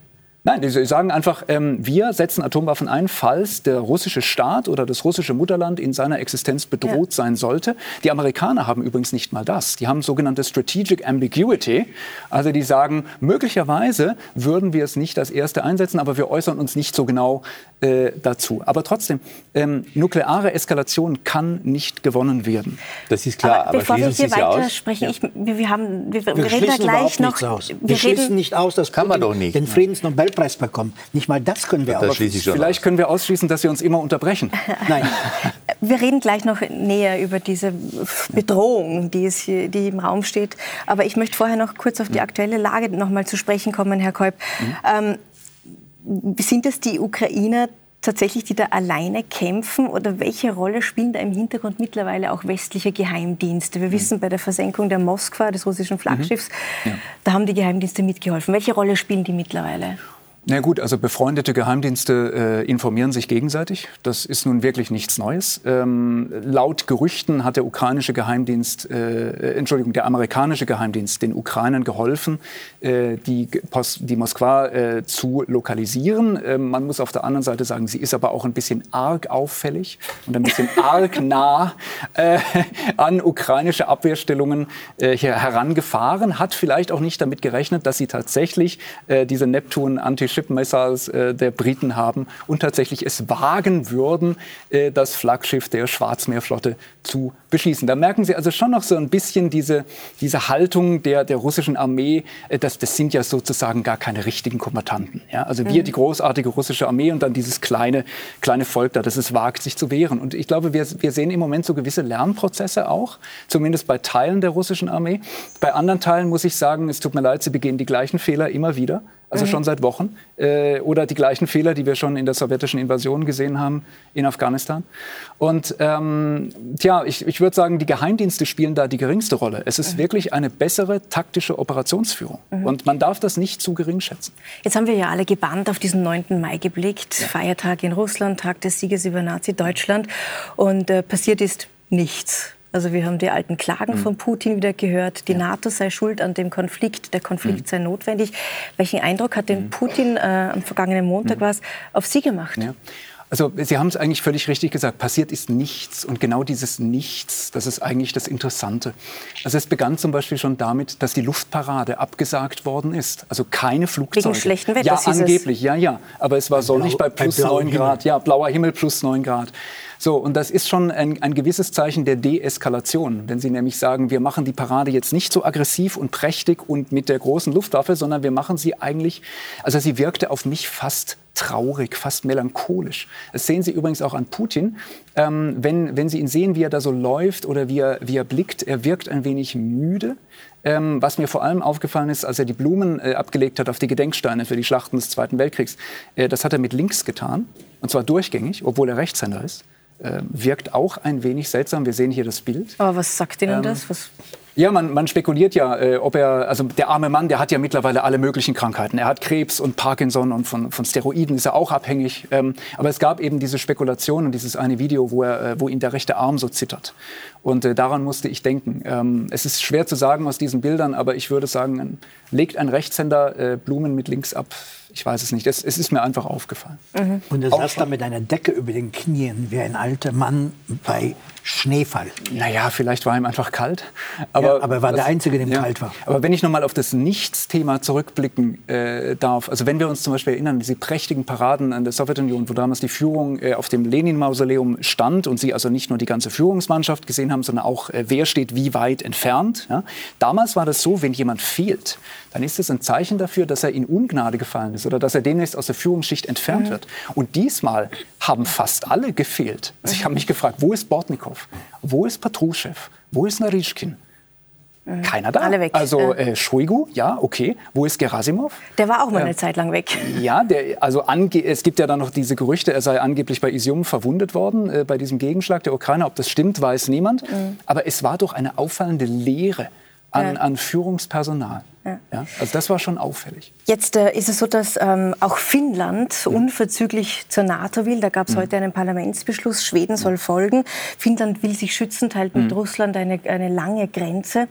Nein, sie sagen einfach, ähm, wir setzen Atomwaffen ein, falls der russische Staat oder das russische Mutterland in seiner Existenz bedroht ja. sein sollte. Die Amerikaner haben übrigens nicht mal das. Die haben sogenannte Strategic Ambiguity. Also die sagen, möglicherweise würden wir es nicht als Erste einsetzen, aber wir äußern uns nicht so genau äh, dazu. Aber trotzdem, ähm, nukleare Eskalation kann nicht gewonnen werden. Das ist klar. Aber, aber bevor wir hier weiter sprechen, ich, wir, wir, haben, wir, wir, wir reden da gleich noch. Aus. Wir, wir schließen nicht aus, das kann man doch nicht. Den Friedensnobel Nobelpreis bekommen. Nicht mal das können wir ausschließen. Vielleicht aus. können wir ausschließen, dass Sie uns immer unterbrechen. Nein. Wir reden gleich noch näher über diese Bedrohung, die, es hier, die im Raum steht. Aber ich möchte vorher noch kurz auf die aktuelle Lage noch mal zu sprechen kommen, Herr Kolb. Mhm. Ähm, sind es die Ukrainer, tatsächlich, die da alleine kämpfen? Oder welche Rolle spielen da im Hintergrund mittlerweile auch westliche Geheimdienste? Wir wissen, bei der Versenkung der Moskwa, des russischen Flaggschiffs, mhm. ja. da haben die Geheimdienste mitgeholfen. Welche Rolle spielen die mittlerweile? Na gut, also befreundete Geheimdienste äh, informieren sich gegenseitig. Das ist nun wirklich nichts Neues. Ähm, laut Gerüchten hat der ukrainische Geheimdienst, äh, äh Entschuldigung, der amerikanische Geheimdienst den Ukrainern geholfen, äh, die, die Moskwa äh, zu lokalisieren. Ähm, man muss auf der anderen Seite sagen, sie ist aber auch ein bisschen arg auffällig und ein bisschen arg nah äh, an ukrainische Abwehrstellungen hier herangefahren. Hat vielleicht auch nicht damit gerechnet, dass sie tatsächlich diese Neptun Ship-Missiles äh, der Briten haben und tatsächlich es wagen würden, äh, das Flaggschiff der Schwarzmeerflotte zu beschießen. Da merken Sie also schon noch so ein bisschen diese, diese Haltung der, der russischen Armee, äh, das, das sind ja sozusagen gar keine richtigen Kombattanten. Ja? Also wir, mhm. die großartige russische Armee und dann dieses kleine, kleine Volk da, das es wagt, sich zu wehren. Und ich glaube, wir, wir sehen im Moment so gewisse Lernprozesse auch, zumindest bei Teilen der russischen Armee. Bei anderen Teilen muss ich sagen, es tut mir leid, sie begehen die gleichen Fehler immer wieder. Also mhm. schon seit Wochen. Äh, oder die gleichen Fehler, die wir schon in der sowjetischen Invasion gesehen haben in Afghanistan. Und ähm, tja, ich, ich würde sagen, die Geheimdienste spielen da die geringste Rolle. Es ist mhm. wirklich eine bessere taktische Operationsführung. Mhm. Und man darf das nicht zu gering schätzen. Jetzt haben wir ja alle gebannt auf diesen 9. Mai geblickt. Ja. Feiertag in Russland, Tag des Sieges über Nazi-Deutschland. Und äh, passiert ist nichts. Also wir haben die alten Klagen mhm. von Putin wieder gehört. Die ja. NATO sei schuld an dem Konflikt. Der Konflikt mhm. sei notwendig. Welchen Eindruck hat denn mhm. Putin äh, am vergangenen Montag mhm. was auf Sie gemacht? Ja. Also Sie haben es eigentlich völlig richtig gesagt. Passiert ist nichts. Und genau dieses Nichts, das ist eigentlich das Interessante. Also es begann zum Beispiel schon damit, dass die Luftparade abgesagt worden ist. Also keine Flugzeuge. Wegen schlechten Wetters Ja, angeblich, ja, ja. Aber es war sonnig bei plus 9 Grad. Ja, blauer Himmel plus 9 Grad. So, und das ist schon ein, ein gewisses Zeichen der Deeskalation, wenn Sie nämlich sagen, wir machen die Parade jetzt nicht so aggressiv und prächtig und mit der großen Luftwaffe, sondern wir machen sie eigentlich, also sie wirkte auf mich fast traurig, fast melancholisch. Das sehen Sie übrigens auch an Putin. Ähm, wenn, wenn Sie ihn sehen, wie er da so läuft oder wie er, wie er blickt, er wirkt ein wenig müde. Ähm, was mir vor allem aufgefallen ist, als er die Blumen äh, abgelegt hat auf die Gedenksteine für die Schlachten des Zweiten Weltkriegs, äh, das hat er mit links getan, und zwar durchgängig, obwohl er Rechtshänder ist. Äh, wirkt auch ein wenig seltsam. Wir sehen hier das Bild. Aber was sagt Ihnen ähm, das? Was ja, man, man spekuliert ja, äh, ob er, also der arme Mann, der hat ja mittlerweile alle möglichen Krankheiten. Er hat Krebs und Parkinson und von, von Steroiden ist er auch abhängig. Ähm, aber es gab eben diese Spekulation und dieses eine Video, wo, er, äh, wo ihn der rechte Arm so zittert. Und äh, daran musste ich denken. Ähm, es ist schwer zu sagen aus diesen Bildern, aber ich würde sagen, legt ein Rechtshänder äh, Blumen mit links ab, ich weiß es nicht. Es, es ist mir einfach aufgefallen. Mhm. Und er saß da mit einer Decke über den Knien, wie ein alter Mann bei Schneefall. Naja, vielleicht war ihm einfach kalt. Aber, ja, aber er war das, der Einzige, dem ja. kalt war. Aber wenn ich noch mal auf das Nichts-Thema zurückblicken äh, darf, also wenn wir uns zum Beispiel erinnern, diese prächtigen Paraden an der Sowjetunion, wo damals die Führung äh, auf dem Lenin-Mausoleum stand und Sie also nicht nur die ganze Führungsmannschaft gesehen haben, sondern auch, äh, wer steht wie weit entfernt. Ja? Damals war das so, wenn jemand fehlt, dann ist es ein Zeichen dafür, dass er in Ungnade gefallen ist oder dass er demnächst aus der Führungsschicht entfernt mhm. wird. Und diesmal haben fast alle gefehlt. Also ich habe mich gefragt, wo ist Bortnikow? Wo ist Patruschew? Wo ist Narischkin? Mhm. Keiner da. Alle weg. Also äh, Shoigu, ja, okay. Wo ist Gerasimov? Der war auch mal eine Zeit lang weg. Ja, der, also es gibt ja dann noch diese Gerüchte, er sei angeblich bei Isium verwundet worden, äh, bei diesem Gegenschlag der Ukraine. Ob das stimmt, weiß niemand. Mhm. Aber es war doch eine auffallende Leere an, ja. an Führungspersonal. Ja. ja. also das war schon auffällig. Jetzt äh, ist es so, dass ähm, auch Finnland mhm. unverzüglich zur NATO will. Da gab es mhm. heute einen Parlamentsbeschluss. Schweden soll folgen. Finnland will sich schützen, teilt mit mhm. Russland eine, eine lange Grenze.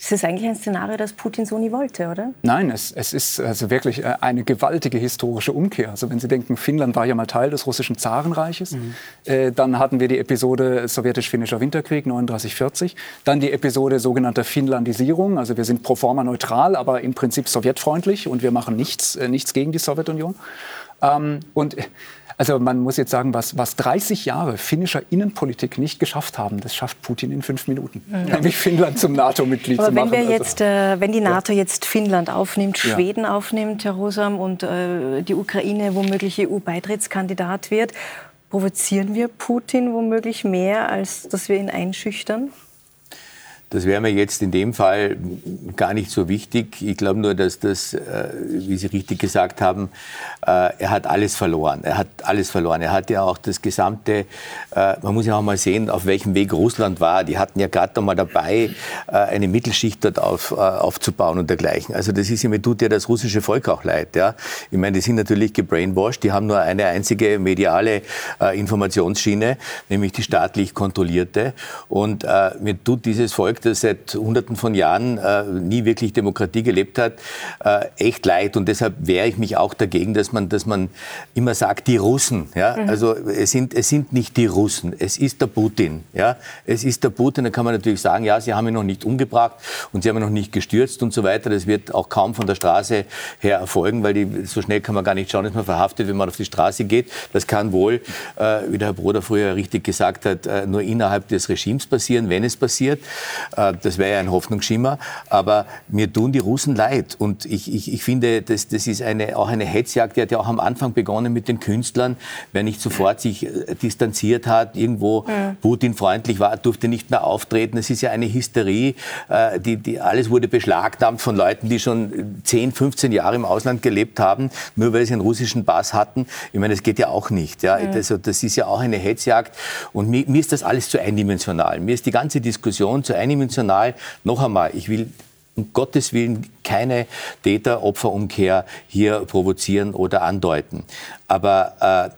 Das ist eigentlich ein Szenario, das Putin so nie wollte, oder? Nein, es, es ist also wirklich äh, eine gewaltige historische Umkehr. Also wenn Sie denken, Finnland war ja mal Teil des russischen Zarenreiches, mhm. äh, dann hatten wir die Episode sowjetisch-finnischer Winterkrieg 39-40, dann die Episode sogenannter Finnlandisierung, also wir sind pro forma neutral, aber im Prinzip sowjetfreundlich und wir machen nichts, äh, nichts gegen die Sowjetunion. Ähm, und also man muss jetzt sagen, was, was 30 Jahre finnischer Innenpolitik nicht geschafft haben, das schafft Putin in fünf Minuten. Mhm. Nämlich Finnland zum NATO-Mitglied zu machen. Wenn, wir also, äh, wenn die NATO ja. jetzt Finnland aufnimmt, Schweden ja. aufnimmt, Herr Rosam, und äh, die Ukraine womöglich EU-Beitrittskandidat wird, provozieren wir Putin womöglich mehr, als dass wir ihn einschüchtern? Das wäre mir jetzt in dem Fall gar nicht so wichtig. Ich glaube nur, dass das, äh, wie Sie richtig gesagt haben, äh, er hat alles verloren. Er hat alles verloren. Er hat ja auch das gesamte, äh, man muss ja auch mal sehen, auf welchem Weg Russland war. Die hatten ja gerade einmal dabei, eine Mittelschicht dort auf, aufzubauen und dergleichen. Also das ist ja, mir tut ja das russische Volk auch leid. Ja? Ich meine, die sind natürlich gebrainwashed. Die haben nur eine einzige mediale Informationsschiene, nämlich die staatlich kontrollierte. Und mir tut dieses Volk das seit Hunderten von Jahren äh, nie wirklich Demokratie gelebt hat, äh, echt leid. Und deshalb wehre ich mich auch dagegen, dass man, dass man immer sagt, die Russen. Ja? Mhm. Also es sind, es sind nicht die Russen, es ist der Putin. Ja? Es ist der Putin, da kann man natürlich sagen, ja, sie haben ihn noch nicht umgebracht und sie haben ihn noch nicht gestürzt und so weiter. Das wird auch kaum von der Straße her erfolgen, weil die, so schnell kann man gar nicht schauen, dass man verhaftet, wenn man auf die Straße geht. Das kann wohl, äh, wie der Herr Bruder früher richtig gesagt hat, äh, nur innerhalb des Regimes passieren, wenn es passiert. Äh, das wäre ja ein Hoffnungsschimmer. Aber mir tun die Russen leid. Und ich, ich, ich finde, das, das ist eine, auch eine Hetzjagd. Die hat ja auch am Anfang begonnen mit den Künstlern. Wer nicht sofort sich äh, distanziert hat, irgendwo ja. Putin freundlich war, durfte nicht mehr auftreten. Es ist ja eine Hysterie. Äh, die, die, alles wurde beschlagnahmt von Leuten, die schon 10, 15 Jahre im Ausland gelebt haben, nur weil sie einen russischen Pass hatten. Ich meine, das geht ja auch nicht. Ja? ja. Also, das ist ja auch eine Hetzjagd. Und mir, mir ist das alles zu eindimensional. Mir ist die ganze Diskussion zu eindimensional. Noch einmal, ich will um Gottes Willen keine Täter-Opfer-Umkehr hier provozieren oder andeuten. Aber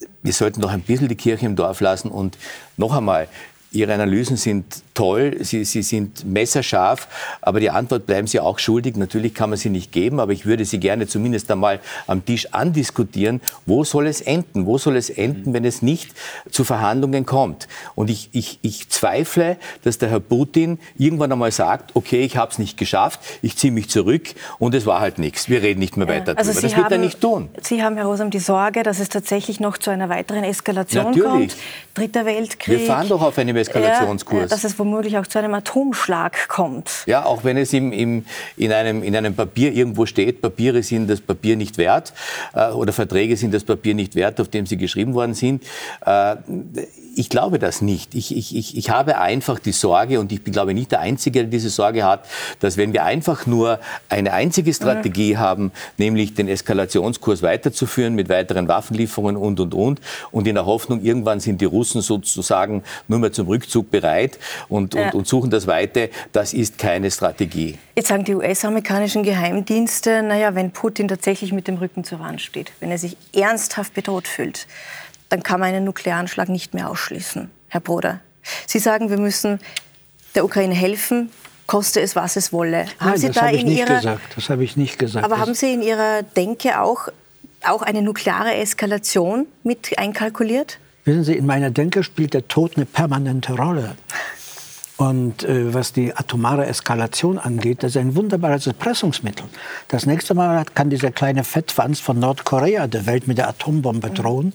äh, wir sollten doch ein bisschen die Kirche im Dorf lassen und noch einmal, Ihre Analysen sind toll, Sie, Sie sind messerscharf, aber die Antwort bleiben Sie auch schuldig. Natürlich kann man sie nicht geben, aber ich würde Sie gerne zumindest einmal am Tisch andiskutieren, wo soll es enden? Wo soll es enden, wenn es nicht zu Verhandlungen kommt? Und ich, ich, ich zweifle, dass der Herr Putin irgendwann einmal sagt, okay, ich habe es nicht geschafft, ich ziehe mich zurück und es war halt nichts. Wir reden nicht mehr ja. weiter also darüber. das wird er nicht tun. Sie haben, Herr Rosam, die Sorge, dass es tatsächlich noch zu einer weiteren Eskalation Natürlich. kommt. Dritter Weltkrieg. Wir fahren doch auf einem Eskalationskurs. Ja, dass es womöglich auch zu einem Atomschlag kommt. Ja, auch wenn es im, im, in, einem, in einem Papier irgendwo steht, Papiere sind das Papier nicht wert äh, oder Verträge sind das Papier nicht wert, auf dem sie geschrieben worden sind. Äh, ich glaube das nicht. Ich, ich, ich, ich habe einfach die Sorge, und ich bin, glaube nicht der Einzige, der diese Sorge hat, dass wenn wir einfach nur eine einzige Strategie mhm. haben, nämlich den Eskalationskurs weiterzuführen mit weiteren Waffenlieferungen und, und, und, und in der Hoffnung, irgendwann sind die Russen sozusagen nur mehr zum Rückzug bereit und, ja. und, und suchen das Weite, das ist keine Strategie. Jetzt sagen die US-amerikanischen Geheimdienste, naja, wenn Putin tatsächlich mit dem Rücken zur Wand steht, wenn er sich ernsthaft bedroht fühlt, dann kann man einen Nuklearanschlag nicht mehr ausschließen, Herr Broder. Sie sagen, wir müssen der Ukraine helfen, koste es, was es wolle. Haben Nein, Sie das da habe ich nicht Ihrer, gesagt. Das habe ich nicht gesagt. Aber haben Sie in Ihrer Denke auch, auch eine nukleare Eskalation mit einkalkuliert? Wissen Sie, in meiner Denke spielt der Tod eine permanente Rolle. Und äh, was die atomare Eskalation angeht, das ist ein wunderbares Erpressungsmittel. Das nächste Mal kann dieser kleine Fettwanz von Nordkorea der Welt mit der Atombombe drohen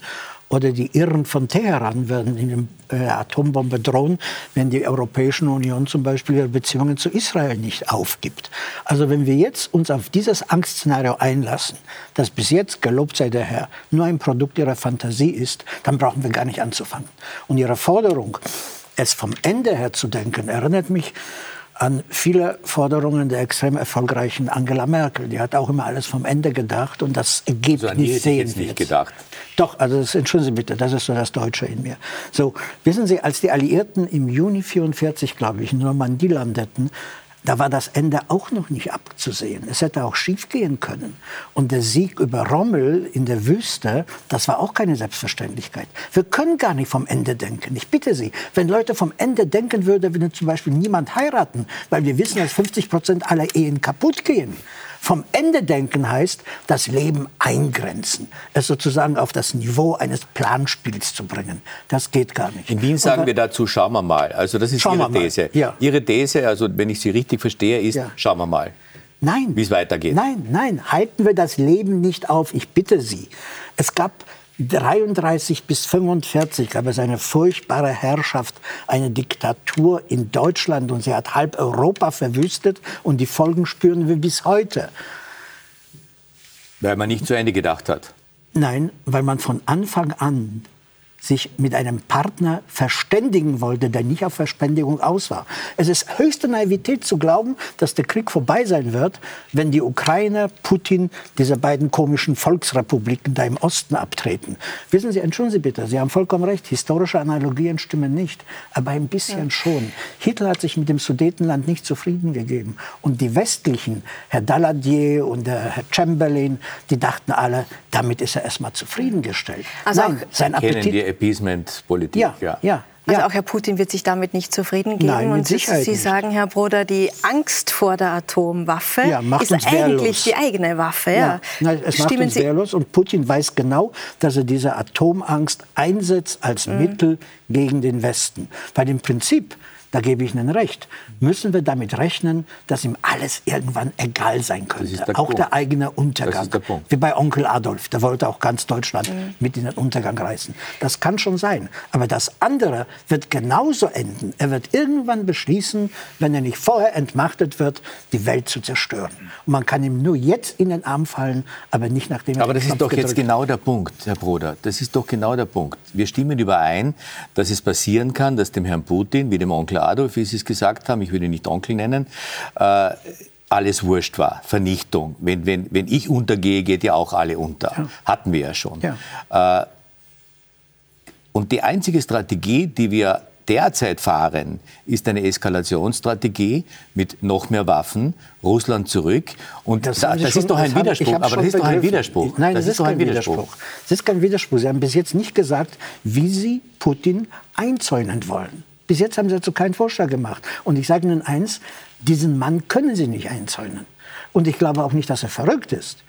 oder die Irren von Teheran werden in der äh, Atombombe drohen, wenn die Europäische Union zum Beispiel ihre Beziehungen zu Israel nicht aufgibt. Also wenn wir jetzt uns auf dieses Angstszenario einlassen, das bis jetzt, gelobt sei der Herr, nur ein Produkt ihrer Fantasie ist, dann brauchen wir gar nicht anzufangen. Und ihre Forderung, es vom Ende her zu denken, erinnert mich an viele Forderungen der extrem erfolgreichen Angela Merkel. Die hat auch immer alles vom Ende gedacht und das Ergebnis also nicht sehen jetzt nicht gedacht. Doch, also das, entschuldigen Sie bitte, das ist so das Deutsche in mir. So, wissen Sie, als die Alliierten im Juni 44, glaube ich, in Normandie landeten, da war das Ende auch noch nicht abzusehen. Es hätte auch schiefgehen können. Und der Sieg über Rommel in der Wüste, das war auch keine Selbstverständlichkeit. Wir können gar nicht vom Ende denken. Ich bitte Sie, wenn Leute vom Ende denken würden, würde zum Beispiel niemand heiraten, weil wir wissen, dass 50 Prozent aller Ehen kaputt gehen. Vom Ende denken heißt, das Leben eingrenzen, es sozusagen auf das Niveau eines Planspiels zu bringen. Das geht gar nicht. In Wien sagen wir dazu, schauen wir mal. Also das ist Ihre These. Ja. Ihre These, also wenn ich sie richtig verstehe, ist, ja. schauen wir mal. Nein. Wie es weitergeht. Nein, nein, halten wir das Leben nicht auf. Ich bitte Sie. Es gab 33 bis 45 gab es eine furchtbare Herrschaft, eine Diktatur in Deutschland und sie hat halb Europa verwüstet und die Folgen spüren wir bis heute. Weil man nicht zu Ende gedacht hat. Nein, weil man von Anfang an sich mit einem Partner verständigen wollte, der nicht auf Verständigung aus war. Es ist höchste Naivität zu glauben, dass der Krieg vorbei sein wird, wenn die Ukrainer, Putin, diese beiden komischen Volksrepubliken da im Osten abtreten. Wissen Sie, entschuldigen Sie bitte, Sie haben vollkommen recht, historische Analogien stimmen nicht, aber ein bisschen ja. schon. Hitler hat sich mit dem Sudetenland nicht zufrieden gegeben. Und die Westlichen, Herr Daladier und der Herr Chamberlain, die dachten alle, damit ist er erstmal zufriedengestellt. Also Nein, sein Appetit Appeasement-Politik. Ja, ja. ja. Also auch Herr Putin wird sich damit nicht zufrieden geben. Nein, und Sie, Sie sagen, Herr Broder, die Angst vor der Atomwaffe ja, ist eigentlich wehrlos. die eigene Waffe. Ja. ja. Nein, es Stimmen macht uns Sie wehrlos und Putin weiß genau, dass er diese Atomangst einsetzt als mhm. Mittel gegen den Westen. Weil im Prinzip da gebe ich Ihnen recht, müssen wir damit rechnen, dass ihm alles irgendwann egal sein könnte. Der auch Punkt. der eigene Untergang. Der Wie bei Onkel Adolf, der wollte auch ganz Deutschland mhm. mit in den Untergang reißen. Das kann schon sein. Aber das andere wird genauso enden. Er wird irgendwann beschließen, wenn er nicht vorher entmachtet wird, die Welt zu zerstören. Und man kann ihm nur jetzt in den Arm fallen, aber nicht nachdem er Aber das ist doch jetzt genau der Punkt, Herr Bruder. Das ist doch genau der Punkt. Wir stimmen überein, dass es passieren kann, dass dem Herrn Putin, wie dem Onkel Adolf, wie Sie es gesagt haben, ich würde ihn nicht Onkel nennen, äh, alles wurscht war, Vernichtung. Wenn, wenn, wenn ich untergehe, geht ja auch alle unter. Ja. Hatten wir ja schon. Ja. Äh, und die einzige Strategie, die wir derzeit fahren, ist eine Eskalationsstrategie mit noch mehr Waffen, Russland zurück. Und das, da, das ist doch ein Widerspruch. aber das ist doch ein Widerspruch. Nein, das, das ist, ist kein Widerspruch. Widerspruch. Das ist kein Widerspruch. Sie haben bis jetzt nicht gesagt, wie Sie Putin einzäunen wollen. Bis jetzt haben Sie dazu keinen Vorschlag gemacht. Und ich sage Ihnen eins, diesen Mann können Sie nicht einzäunen. Und ich glaube auch nicht, dass er verrückt ist.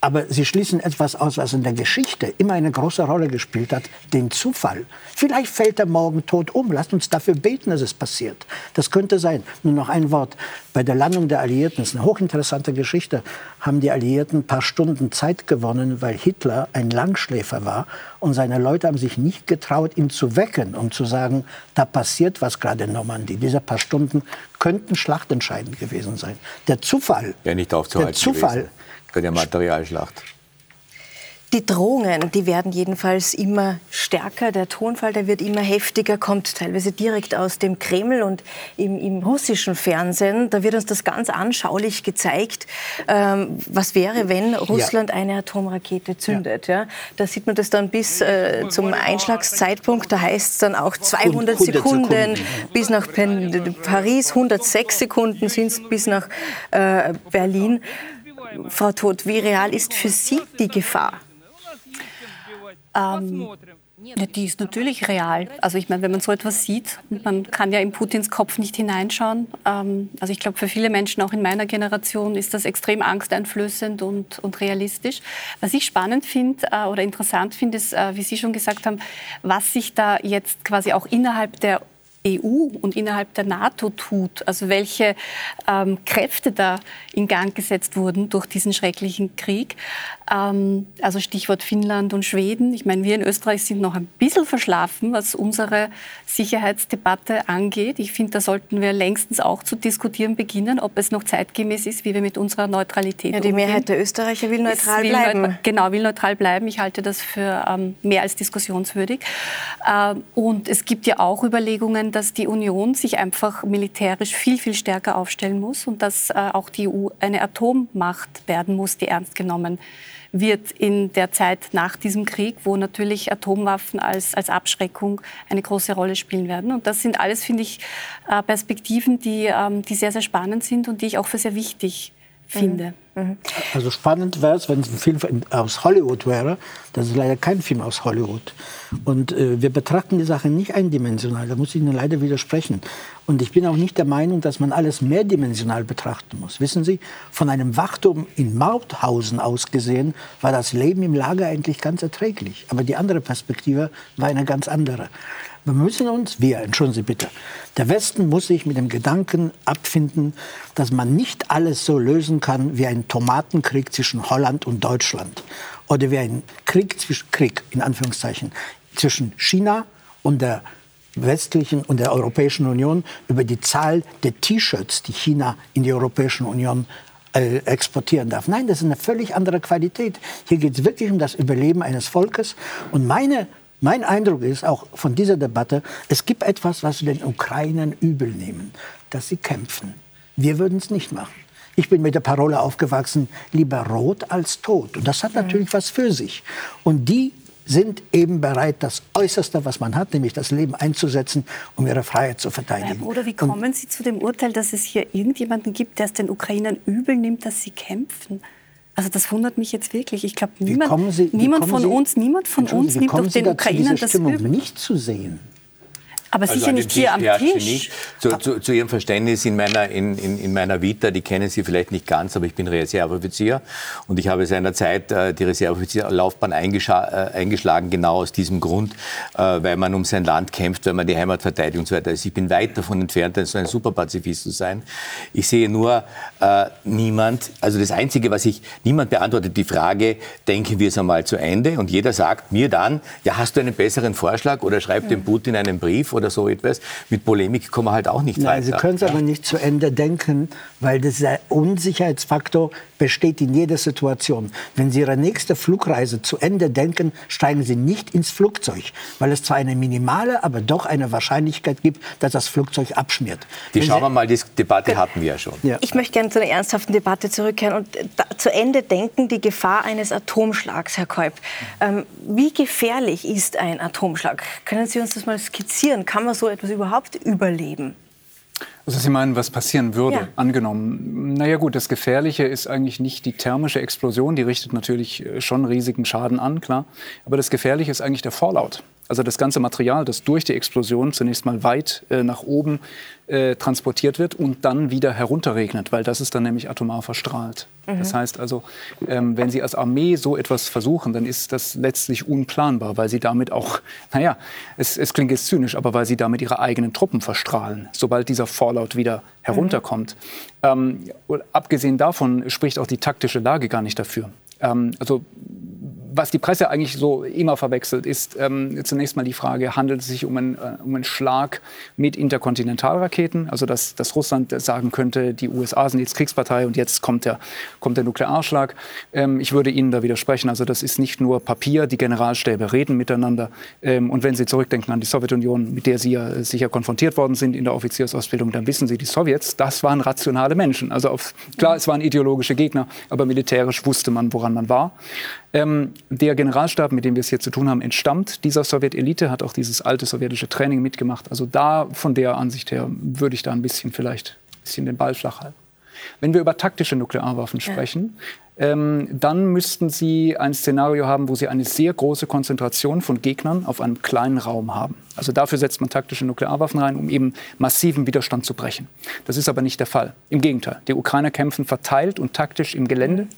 Aber sie schließen etwas aus, was in der Geschichte immer eine große Rolle gespielt hat, den Zufall. Vielleicht fällt er morgen tot um. Lasst uns dafür beten, dass es passiert. Das könnte sein. Nur noch ein Wort. Bei der Landung der Alliierten, das ist eine hochinteressante Geschichte, haben die Alliierten ein paar Stunden Zeit gewonnen, weil Hitler ein Langschläfer war und seine Leute haben sich nicht getraut, ihn zu wecken, um zu sagen, da passiert was gerade in Normandie. Diese paar Stunden könnten schlachtentscheidend gewesen sein. Der Zufall, nicht der Zufall gewesen bei der Materialschlacht. Die Drohungen, die werden jedenfalls immer stärker. Der Tonfall, der wird immer heftiger, kommt teilweise direkt aus dem Kreml und im, im russischen Fernsehen. Da wird uns das ganz anschaulich gezeigt. Ähm, was wäre, wenn Russland ja. eine Atomrakete zündet? Ja. ja. Da sieht man das dann bis äh, zum Einschlagszeitpunkt. Da heißt es dann auch 200 100 Sekunden, Sekunden bis nach Paris, 106 Sekunden sind es bis nach äh, Berlin. Frau Todt, wie real ist für Sie die Gefahr? Ähm, ja, die ist natürlich real. Also ich meine, wenn man so etwas sieht, man kann ja in Putins Kopf nicht hineinschauen. Ähm, also ich glaube, für viele Menschen, auch in meiner Generation, ist das extrem angsteinflößend und, und realistisch. Was ich spannend finde äh, oder interessant finde, ist, äh, wie Sie schon gesagt haben, was sich da jetzt quasi auch innerhalb der EU und innerhalb der NATO tut, also welche ähm, Kräfte da in Gang gesetzt wurden durch diesen schrecklichen Krieg. Ähm, also Stichwort Finnland und Schweden. Ich meine, wir in Österreich sind noch ein bisschen verschlafen, was unsere Sicherheitsdebatte angeht. Ich finde, da sollten wir längstens auch zu diskutieren beginnen, ob es noch zeitgemäß ist, wie wir mit unserer Neutralität ja, Die umgehen. Mehrheit der Österreicher will neutral will bleiben. Neutral, genau, will neutral bleiben. Ich halte das für ähm, mehr als diskussionswürdig. Ähm, und es gibt ja auch Überlegungen, dass die Union sich einfach militärisch viel, viel stärker aufstellen muss und dass äh, auch die EU eine Atommacht werden muss, die ernst genommen wird in der Zeit nach diesem Krieg, wo natürlich Atomwaffen als, als Abschreckung eine große Rolle spielen werden. Und das sind alles, finde ich, äh, Perspektiven, die, ähm, die sehr, sehr spannend sind und die ich auch für sehr wichtig finde. Mhm. mhm. Also spannend wäre es, wenn es ein Film aus Hollywood wäre. Das ist leider kein Film aus Hollywood. Und äh, wir betrachten die Sache nicht eindimensional. Da muss ich Ihnen leider widersprechen. Und ich bin auch nicht der Meinung, dass man alles mehrdimensional betrachten muss. Wissen Sie, von einem Wachturm in Mauthausen aus gesehen, war das Leben im Lager eigentlich ganz erträglich. Aber die andere Perspektive war eine ganz andere. Wir müssen uns, wir, entschuldigen Sie bitte, der Westen muss sich mit dem Gedanken abfinden, dass man nicht alles so lösen kann wie ein Tomatenkrieg zwischen Holland und Deutschland oder wie ein Krieg, zwischen, Krieg in Anführungszeichen, zwischen China und der westlichen und der Europäischen Union über die Zahl der T-Shirts, die China in die Europäische Union äh, exportieren darf. Nein, das ist eine völlig andere Qualität. Hier geht es wirklich um das Überleben eines Volkes. Und meine mein Eindruck ist auch von dieser Debatte, es gibt etwas, was wir den Ukrainern übel nehmen, dass sie kämpfen. Wir würden es nicht machen. Ich bin mit der Parole aufgewachsen, lieber rot als tot. Und das hat natürlich was für sich. Und die sind eben bereit, das Äußerste, was man hat, nämlich das Leben einzusetzen, um ihre Freiheit zu verteidigen. Bruder, wie kommen Sie zu dem Urteil, dass es hier irgendjemanden gibt, der es den Ukrainern übel nimmt, dass sie kämpfen? Also das wundert mich jetzt wirklich. Ich glaube, niemand, Sie, niemand von Sie, uns, niemand von uns nimmt doch den Ukrainern das Stimmung übel. nicht zu sehen. Aber also sicher nicht hier am Tisch. Nicht. Zu, zu, zu, Ihrem Verständnis in meiner, in, in, in, meiner Vita, die kennen Sie vielleicht nicht ganz, aber ich bin Reserveoffizier und ich habe seinerzeit äh, die Reserveoffizierlaufbahn äh, eingeschlagen, genau aus diesem Grund, äh, weil man um sein Land kämpft, weil man die Heimat verteidigt und so weiter. Also ich bin weit davon entfernt, so ein Superpazifist zu sein. Ich sehe nur äh, niemand, also das Einzige, was ich, niemand beantwortet die Frage, denken wir es einmal zu Ende und jeder sagt mir dann, ja, hast du einen besseren Vorschlag oder schreibt ja. dem Putin einen Brief oder so etwas. Mit Polemik kommen wir halt auch nicht Nein, weiter. Sie können es ja. aber nicht zu Ende denken, weil dieser Unsicherheitsfaktor besteht in jeder Situation. Wenn Sie Ihre nächste Flugreise zu Ende denken, steigen Sie nicht ins Flugzeug, weil es zwar eine minimale, aber doch eine Wahrscheinlichkeit gibt, dass das Flugzeug abschmiert. Die schauen wir mal, die Debatte hatten wir ja schon. Ja. Ich möchte gerne zu einer ernsthaften Debatte zurückkehren und da, zu Ende denken die Gefahr eines Atomschlags, Herr Kolb. Ähm, wie gefährlich ist ein Atomschlag? Können Sie uns das mal skizzieren? Kann man so etwas überhaupt überleben? Also Sie meinen, was passieren würde, ja. angenommen. Naja gut, das Gefährliche ist eigentlich nicht die thermische Explosion, die richtet natürlich äh, schon riesigen Schaden an, klar. Aber das Gefährliche ist eigentlich der Fallout. Also das ganze Material, das durch die Explosion zunächst mal weit äh, nach oben äh, transportiert wird und dann wieder herunterregnet, weil das ist dann nämlich atomar verstrahlt. Mhm. Das heißt also, ähm, wenn Sie als Armee so etwas versuchen, dann ist das letztlich unplanbar, weil Sie damit auch, naja, es, es klingt jetzt zynisch, aber weil Sie damit Ihre eigenen Truppen verstrahlen, sobald dieser Fallout wieder herunterkommt. Mhm. Ähm, abgesehen davon spricht auch die taktische Lage gar nicht dafür. Ähm, also was die Presse eigentlich so immer verwechselt, ist ähm, zunächst mal die Frage, handelt es sich um einen, äh, um einen Schlag mit Interkontinentalraketen? Also dass, dass Russland sagen könnte, die USA sind jetzt Kriegspartei und jetzt kommt der, kommt der Nuklearschlag. Ähm, ich würde Ihnen da widersprechen. Also das ist nicht nur Papier, die Generalstäbe reden miteinander. Ähm, und wenn Sie zurückdenken an die Sowjetunion, mit der Sie ja sicher konfrontiert worden sind in der Offiziersausbildung, dann wissen Sie, die Sowjets, das waren rationale Menschen. Also auf, klar, es waren ideologische Gegner, aber militärisch wusste man, woran man war. Ähm, der Generalstab, mit dem wir es hier zu tun haben, entstammt dieser Sowjetelite, hat auch dieses alte sowjetische Training mitgemacht. Also da von der Ansicht her würde ich da ein bisschen vielleicht ein bisschen den Ball flach halten. Wenn wir über taktische Nuklearwaffen sprechen, ja. ähm, dann müssten Sie ein Szenario haben, wo Sie eine sehr große Konzentration von Gegnern auf einem kleinen Raum haben. Also dafür setzt man taktische Nuklearwaffen rein, um eben massiven Widerstand zu brechen. Das ist aber nicht der Fall. Im Gegenteil, die Ukrainer kämpfen verteilt und taktisch im Gelände.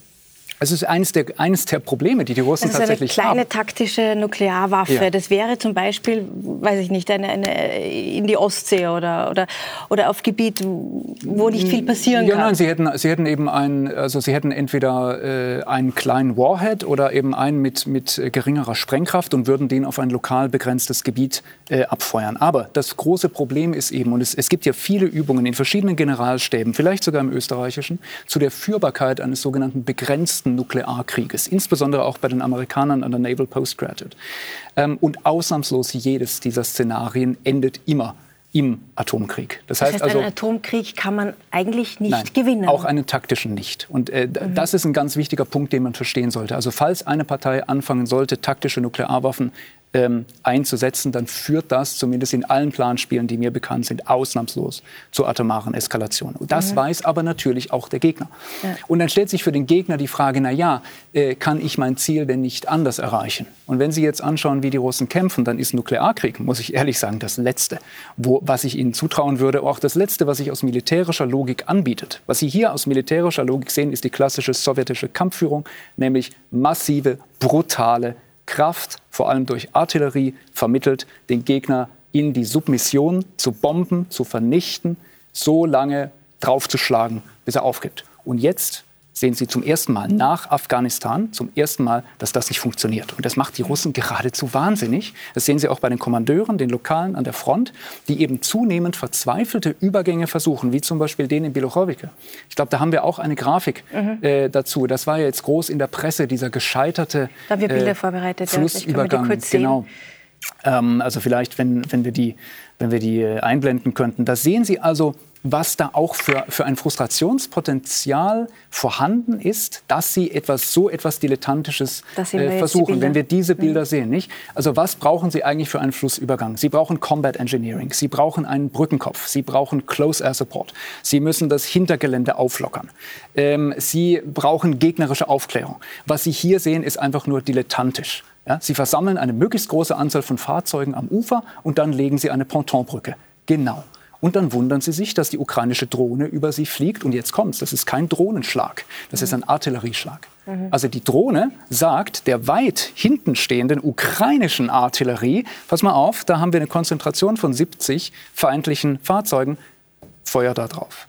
Es ist eines der, eines der Probleme, die die Russen das tatsächlich haben. eine kleine haben. taktische Nuklearwaffe. Ja. Das wäre zum Beispiel, weiß ich nicht, eine, eine in die Ostsee oder, oder, oder auf Gebiet, wo nicht viel passieren ja, kann. Nein, Sie hätten, Sie hätten eben ein, also Sie hätten entweder äh, einen kleinen Warhead oder eben einen mit, mit geringerer Sprengkraft und würden den auf ein lokal begrenztes Gebiet äh, abfeuern. Aber das große Problem ist eben, und es, es gibt ja viele Übungen in verschiedenen Generalstäben, vielleicht sogar im österreichischen, zu der Führbarkeit eines sogenannten begrenzten großen Nuklearkrieges, insbesondere auch bei den Amerikanern an der Naval Postgraduate. Ähm, und ausnahmslos jedes dieser Szenarien endet immer im Atomkrieg. Das, das heißt, heißt also, einen Atomkrieg kann man eigentlich nicht nein, gewinnen. Auch einen taktischen nicht. Und äh, mhm. das ist ein ganz wichtiger Punkt, den man verstehen sollte. Also falls eine Partei anfangen sollte, taktische Nuklearwaffen ähm, einzusetzen, dann führt das zumindest in allen Planspielen, die mir bekannt sind, ausnahmslos zur atomaren Eskalation. Und das mhm. weiß aber natürlich auch der Gegner. Ja. Und dann stellt sich für den Gegner die Frage, na ja, äh, kann ich mein Ziel denn nicht anders erreichen? Und wenn Sie jetzt anschauen, wie die Russen kämpfen, dann ist Nuklearkrieg, muss ich ehrlich sagen, das Letzte, wo, was ich ihnen zutrauen würde, auch das Letzte, was sich aus militärischer Logik anbietet. Was Sie hier aus militärischer Logik sehen, ist die klassische sowjetische Kampfführung, nämlich massive, brutale Kraft, vor allem durch Artillerie, vermittelt, den Gegner in die Submission zu bomben, zu vernichten, so lange draufzuschlagen, bis er aufgibt. Und jetzt sehen Sie zum ersten Mal nach Afghanistan zum ersten Mal, dass das nicht funktioniert. Und das macht die Russen geradezu wahnsinnig. Das sehen Sie auch bei den Kommandeuren, den Lokalen an der Front, die eben zunehmend verzweifelte Übergänge versuchen, wie zum Beispiel den in Bilochowicke. Ich glaube, da haben wir auch eine Grafik mhm. äh, dazu. Das war ja jetzt groß in der Presse, dieser gescheiterte da haben wir Bilder äh, vorbereitet, Flussübergang. Ja, genau. Ähm, also vielleicht, wenn, wenn wir die, wenn wir die äh, einblenden könnten. Da sehen Sie also was da auch für, für ein Frustrationspotenzial vorhanden ist, dass sie etwas so etwas Dilettantisches äh, versuchen, wenn wir diese Bilder mhm. sehen. Nicht? Also was brauchen Sie eigentlich für einen Flussübergang? Sie brauchen Combat Engineering, Sie brauchen einen Brückenkopf, Sie brauchen Close Air Support, Sie müssen das Hintergelände auflockern, ähm, Sie brauchen gegnerische Aufklärung. Was Sie hier sehen, ist einfach nur dilettantisch. Ja, sie versammeln eine möglichst große Anzahl von Fahrzeugen am Ufer und dann legen sie eine Pontonbrücke. Genau. Und dann wundern sie sich, dass die ukrainische Drohne über sie fliegt. Und jetzt kommt's. Das ist kein Drohnenschlag. Das ist ein Artillerieschlag. Mhm. Also die Drohne sagt der weit hinten stehenden ukrainischen Artillerie, pass mal auf, da haben wir eine Konzentration von 70 feindlichen Fahrzeugen, Feuer da drauf.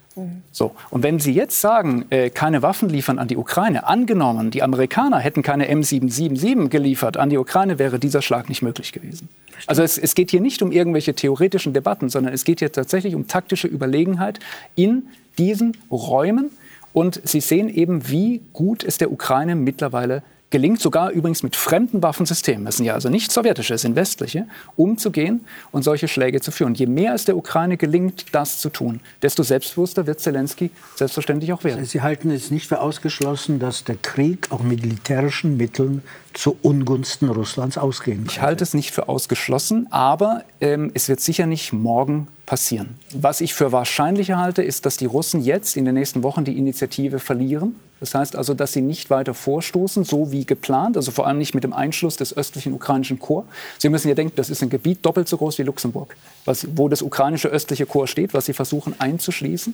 So. Und wenn Sie jetzt sagen, äh, keine Waffen liefern an die Ukraine, angenommen, die Amerikaner hätten keine M777 geliefert an die Ukraine, wäre dieser Schlag nicht möglich gewesen. Also es, es geht hier nicht um irgendwelche theoretischen Debatten, sondern es geht hier tatsächlich um taktische Überlegenheit in diesen Räumen. Und Sie sehen eben, wie gut es der Ukraine mittlerweile gelingt sogar übrigens mit fremden Waffensystemen, das sind ja also nicht sowjetische, es sind westliche, umzugehen und solche Schläge zu führen. Je mehr es der Ukraine gelingt, das zu tun, desto selbstbewusster wird Zelensky selbstverständlich auch werden. Sie halten es nicht für ausgeschlossen, dass der Krieg auch mit militärischen Mitteln zu Ungunsten Russlands ausgehen kann? Ich halte es nicht für ausgeschlossen, aber ähm, es wird sicher nicht morgen passieren. Was ich für wahrscheinlicher halte, ist, dass die Russen jetzt in den nächsten Wochen die Initiative verlieren. Das heißt also, dass sie nicht weiter vorstoßen, so wie geplant, also vor allem nicht mit dem Einschluss des östlichen ukrainischen Korps. Sie müssen ja denken, das ist ein Gebiet doppelt so groß wie Luxemburg, was, wo das ukrainische östliche Korps steht, was sie versuchen einzuschließen.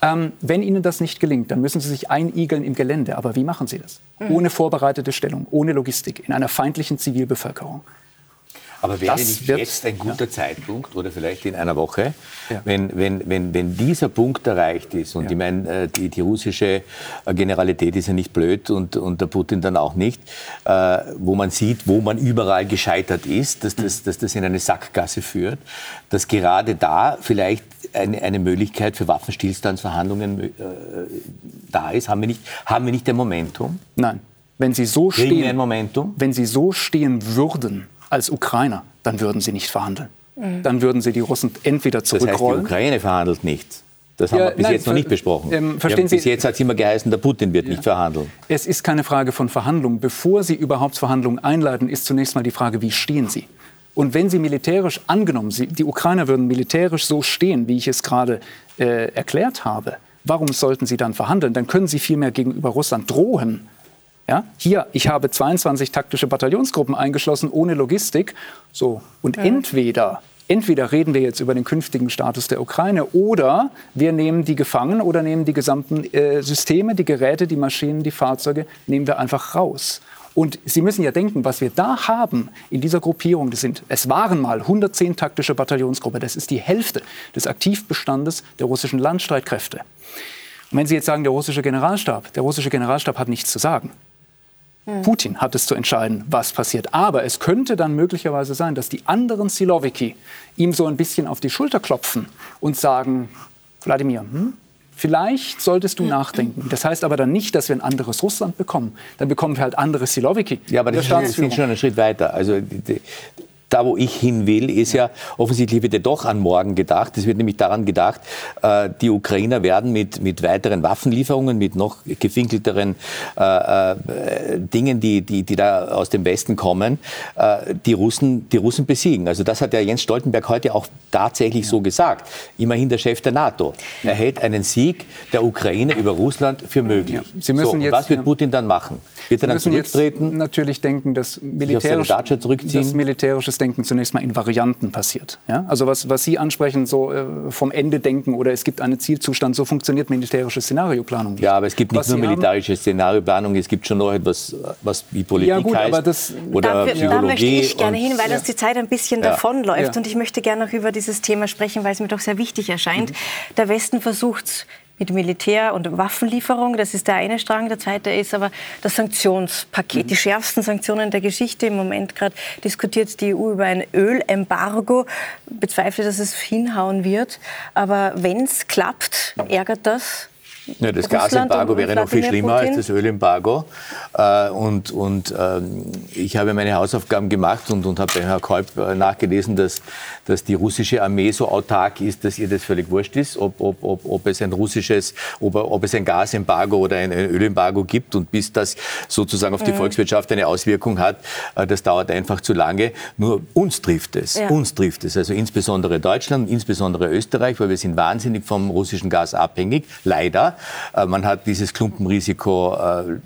Ähm, wenn Ihnen das nicht gelingt, dann müssen Sie sich einigeln im Gelände. Aber wie machen Sie das? Mhm. Ohne vorbereitete Stellung, ohne Logistik, in einer feindlichen Zivilbevölkerung. Aber wäre nicht jetzt ein guter ja. Zeitpunkt oder vielleicht in einer Woche, ja. wenn, wenn, wenn, wenn dieser Punkt erreicht ist und ja. ich meine, äh, die, die russische äh, Generalität ist ja nicht blöd und, und der Putin dann auch nicht, äh, wo man sieht, wo man überall gescheitert ist, dass das, dass das in eine Sackgasse führt, dass gerade da vielleicht eine, eine Möglichkeit für Waffenstillstandsverhandlungen äh, da ist. Haben wir, nicht, haben wir nicht ein Momentum? Nein. Wenn Sie so stehen, wenn Sie so stehen würden, als Ukrainer, dann würden sie nicht verhandeln. Mhm. Dann würden sie die Russen entweder zurückrollen. Das heißt, die Ukraine verhandelt nicht. Das haben ja, wir bis nein, jetzt noch nicht besprochen. Ähm, verstehen Sie, bis jetzt hat es immer geheißen, der Putin wird ja. nicht verhandeln. Es ist keine Frage von Verhandlungen. Bevor Sie überhaupt Verhandlungen einleiten, ist zunächst mal die Frage, wie stehen Sie? Und wenn Sie militärisch angenommen, Sie, die Ukrainer würden militärisch so stehen, wie ich es gerade äh, erklärt habe, warum sollten Sie dann verhandeln? Dann können Sie vielmehr gegenüber Russland drohen ja, hier, ich habe 22 taktische Bataillonsgruppen eingeschlossen ohne Logistik. So, und ja. entweder entweder reden wir jetzt über den künftigen Status der Ukraine oder wir nehmen die gefangen oder nehmen die gesamten äh, Systeme, die Geräte, die Maschinen, die Fahrzeuge, nehmen wir einfach raus. Und Sie müssen ja denken, was wir da haben in dieser Gruppierung, das sind, es waren mal 110 taktische Bataillonsgruppen, das ist die Hälfte des Aktivbestandes der russischen Landstreitkräfte. Und wenn Sie jetzt sagen, der russische Generalstab, der russische Generalstab hat nichts zu sagen. Putin hat es zu entscheiden, was passiert. Aber es könnte dann möglicherweise sein, dass die anderen Siloviki ihm so ein bisschen auf die Schulter klopfen und sagen, Wladimir, hm, vielleicht solltest du nachdenken. Das heißt aber dann nicht, dass wir ein anderes Russland bekommen. Dann bekommen wir halt andere Siloviki. Ja, aber das ist schon einen Schritt weiter. Also die, da, wo ich hin will, ist ja, offensichtlich wird ja doch an morgen gedacht. Es wird nämlich daran gedacht, äh, die Ukrainer werden mit, mit weiteren Waffenlieferungen, mit noch gefinkelteren äh, äh, Dingen, die, die, die da aus dem Westen kommen, äh, die, Russen, die Russen besiegen. Also das hat ja Jens Stoltenberg heute auch tatsächlich so gesagt. Immerhin der Chef der NATO. Er hält einen Sieg der Ukraine über Russland für möglich. Ja. Sie müssen so, jetzt, was wird Putin dann machen? Wird er dann zurücktreten? natürlich denken, dass militärisch, das militärisches Denken zunächst mal in Varianten passiert. Ja? Also was, was Sie ansprechen, so äh, vom Ende denken oder es gibt einen Zielzustand, so funktioniert militärische Szenarioplanung. Nicht. Ja, aber es gibt nicht was nur Sie militärische Szenarioplanung, es gibt schon noch etwas, was wie Politik ja, gut, heißt das, oder da, Psychologie. Da möchte ich gerne hin, weil ja. uns die Zeit ein bisschen ja. davonläuft und ich möchte gerne noch über dieses Thema sprechen, weil es mir doch sehr wichtig erscheint. Mhm. Der Westen versucht mit Militär- und Waffenlieferung. Das ist der eine Strang. Der zweite ist aber das Sanktionspaket. Mhm. Die schärfsten Sanktionen der Geschichte. Im Moment gerade diskutiert die EU über ein Ölembargo. Bezweifle, dass es hinhauen wird. Aber wenn es klappt, ärgert das ja, das Gasembargo wäre noch viel schlimmer Putin. als das Ölembargo. Äh, und und ähm, ich habe meine Hausaufgaben gemacht und, und habe bei Herrn Kolb äh, nachgelesen, dass, dass die russische Armee so autark ist, dass ihr das völlig wurscht ist, ob, ob, ob, ob es ein russisches, ob, ob es ein Gasembargo oder ein, ein Ölembargo gibt. Und bis das sozusagen auf die mhm. Volkswirtschaft eine Auswirkung hat, äh, das dauert einfach zu lange. Nur uns trifft es. Ja. Uns trifft es. Also insbesondere Deutschland, insbesondere Österreich, weil wir sind wahnsinnig vom russischen Gas abhängig. Leider Äh, man hat dieses Klumpenrisiko äh,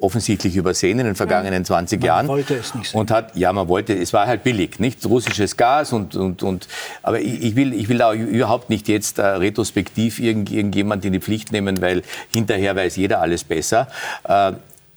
offensichtlich übersehen in den vergangenen 20 man Jahren. Man wollte es nicht sehen. Und hat, ja, man wollte, es war halt billig, nicht? Russisches Gas und, und, und aber ich, will, ich will auch überhaupt nicht jetzt äh, retrospektiv irgend, irgendjemand in die Pflicht nehmen, weil hinterher weiß jeder alles besser. Äh,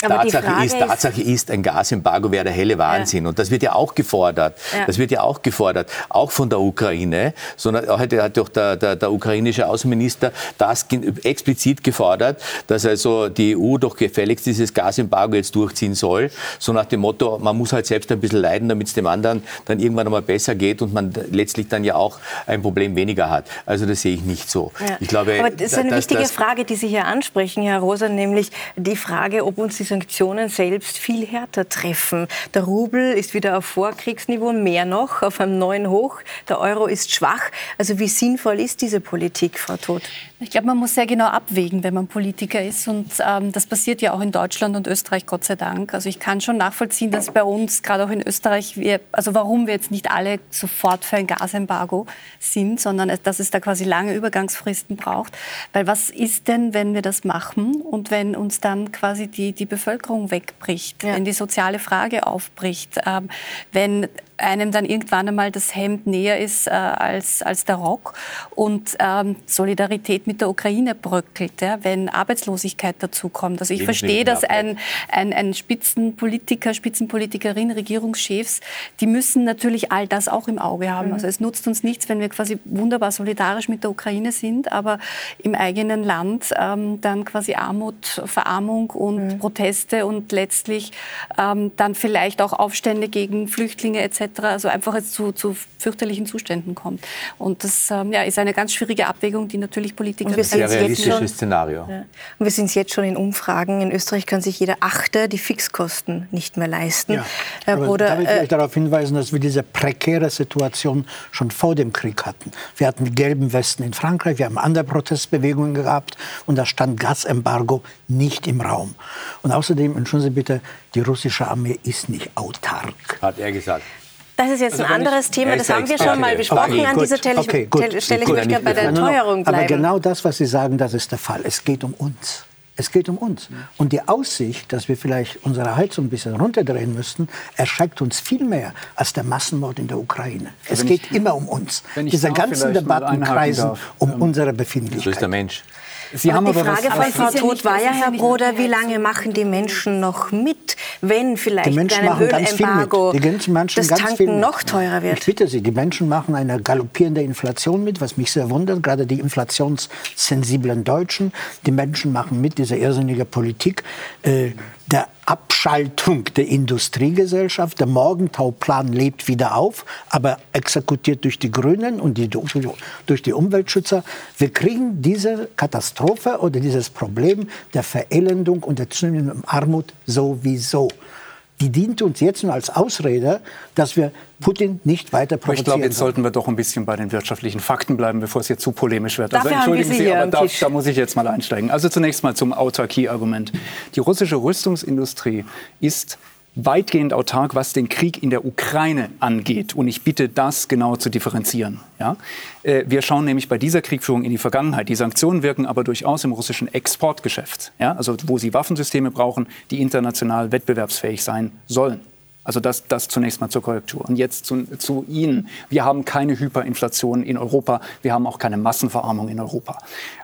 Tatsache ist, Tatsache ist, ein Gasembargo wäre der helle Wahnsinn. Ja. Und das wird ja auch gefordert. Ja. Das wird ja auch gefordert, auch von der Ukraine. Sondern heute hat doch der, der, der ukrainische Außenminister das explizit gefordert, dass also die EU doch gefälligst dieses Gasembargo jetzt durchziehen soll. So nach dem Motto, man muss halt selbst ein bisschen leiden, damit es dem anderen dann irgendwann einmal besser geht und man letztlich dann ja auch ein Problem weniger hat. Also das sehe ich nicht so. Ja. Ich glaube, Aber das ist eine wichtige Frage, die Sie hier ansprechen, Herr Rosa, nämlich die Frage, ob uns die Sanktionen selbst viel härter treffen. Der Rubel ist wieder auf Vorkriegsniveau, mehr noch, auf einem neuen Hoch. Der Euro ist schwach. Also wie sinnvoll ist diese Politik, Frau Todt? Ich glaube, man muss sehr genau abwägen, wenn man Politiker ist. Und ähm, das passiert ja auch in Deutschland und Österreich, Gott sei Dank. Also ich kann schon nachvollziehen, dass bei uns, gerade auch in Österreich, wir, also warum wir jetzt nicht alle sofort für ein Gasembargo sind, sondern dass es da quasi lange Übergangsfristen braucht. Weil was ist denn, wenn wir das machen und wenn uns dann quasi die, die Bevölkerung wegbricht, ja. wenn die soziale Frage aufbricht, ähm, wenn einem dann irgendwann einmal das Hemd näher ist äh, als, als der Rock und ähm, Solidarität mit der Ukraine bröckelt, ja, wenn Arbeitslosigkeit dazukommt. Also ich Leben verstehe, dass ein, ein, ein Spitzenpolitiker, Spitzenpolitikerin, Regierungschefs, die müssen natürlich all das auch im Auge haben. Mhm. Also es nutzt uns nichts, wenn wir quasi wunderbar solidarisch mit der Ukraine sind, aber im eigenen Land ähm, dann quasi Armut, Verarmung und mhm. Proteste und letztlich ähm, dann vielleicht auch Aufstände gegen Flüchtlinge etc also einfach jetzt zu, zu fürchterlichen Zuständen kommt. Und das ähm, ja, ist eine ganz schwierige Abwägung, die natürlich Politiker... Und wir sind realistisches schon, Szenario. Ja. Und wir sind jetzt schon in Umfragen. In Österreich kann sich jeder Achte die Fixkosten nicht mehr leisten. Ja. Herr Bruder, darf ich vielleicht äh, darauf hinweisen, dass wir diese prekäre Situation schon vor dem Krieg hatten. Wir hatten die gelben Westen in Frankreich, wir haben andere Protestbewegungen gehabt und da stand Gasembargo nicht im Raum. Und außerdem, entschuldigen Sie bitte, die russische Armee ist nicht autark. Hat er gesagt. Das ist jetzt also ein anderes Thema, das haben wir schon mal besprochen okay, an dieser Stelle. Okay, Stelle. Ich möchte bei der Teuerung bleiben. Aber genau das, was Sie sagen, das ist der Fall. Es geht um uns. Es geht um uns. Und die Aussicht, dass wir vielleicht unsere Heizung ein bisschen runterdrehen müssten, erschreckt uns viel mehr als der Massenmord in der Ukraine. Es geht ich, immer um uns. Diese ganzen Debatten kreisen um ähm, unsere Befindlichkeit. So ist der Mensch. Sie haben die Frage von Frau Todt war ja, Herr Broder, wie lange machen die Menschen noch mit, wenn vielleicht die Menschen ein Ölembargo die Menschen das Tanken noch teurer wird? Ich bitte Sie, die Menschen machen eine galoppierende Inflation mit, was mich sehr wundert, gerade die inflationssensiblen Deutschen. Die Menschen machen mit dieser irrsinnige Politik. Äh, der Abschaltung der Industriegesellschaft. Der Morgentauplan lebt wieder auf, aber exekutiert durch die Grünen und die, durch die Umweltschützer. Wir kriegen diese Katastrophe oder dieses Problem der Verelendung und der zunehmenden Armut sowieso die dient uns jetzt nur als Ausrede, dass wir Putin nicht weiter provozieren. ich glaube, jetzt sollten wir doch ein bisschen bei den wirtschaftlichen Fakten bleiben, bevor es jetzt zu polemisch wird. Also entschuldigen Sie, aber da, da, muss ich jetzt mal einsteigen. Also zunächst mal zum Autarkie-Argument. Die russische Rüstungsindustrie ist weitgehend autark, was den Krieg in der Ukraine angeht. Und ich bitte, das genau zu differenzieren. Ja? Äh, wir schauen nämlich bei dieser Kriegführung in die Vergangenheit. Die Sanktionen wirken aber durchaus im russischen Exportgeschäft. Ja? Also wo sie Waffensysteme brauchen, die international wettbewerbsfähig sein sollen. Also das, das zunächst mal zur Korrektur. Und jetzt zu, zu Ihnen. Wir haben keine Hyperinflation in Europa. Wir haben auch keine Massenverarmung in Europa.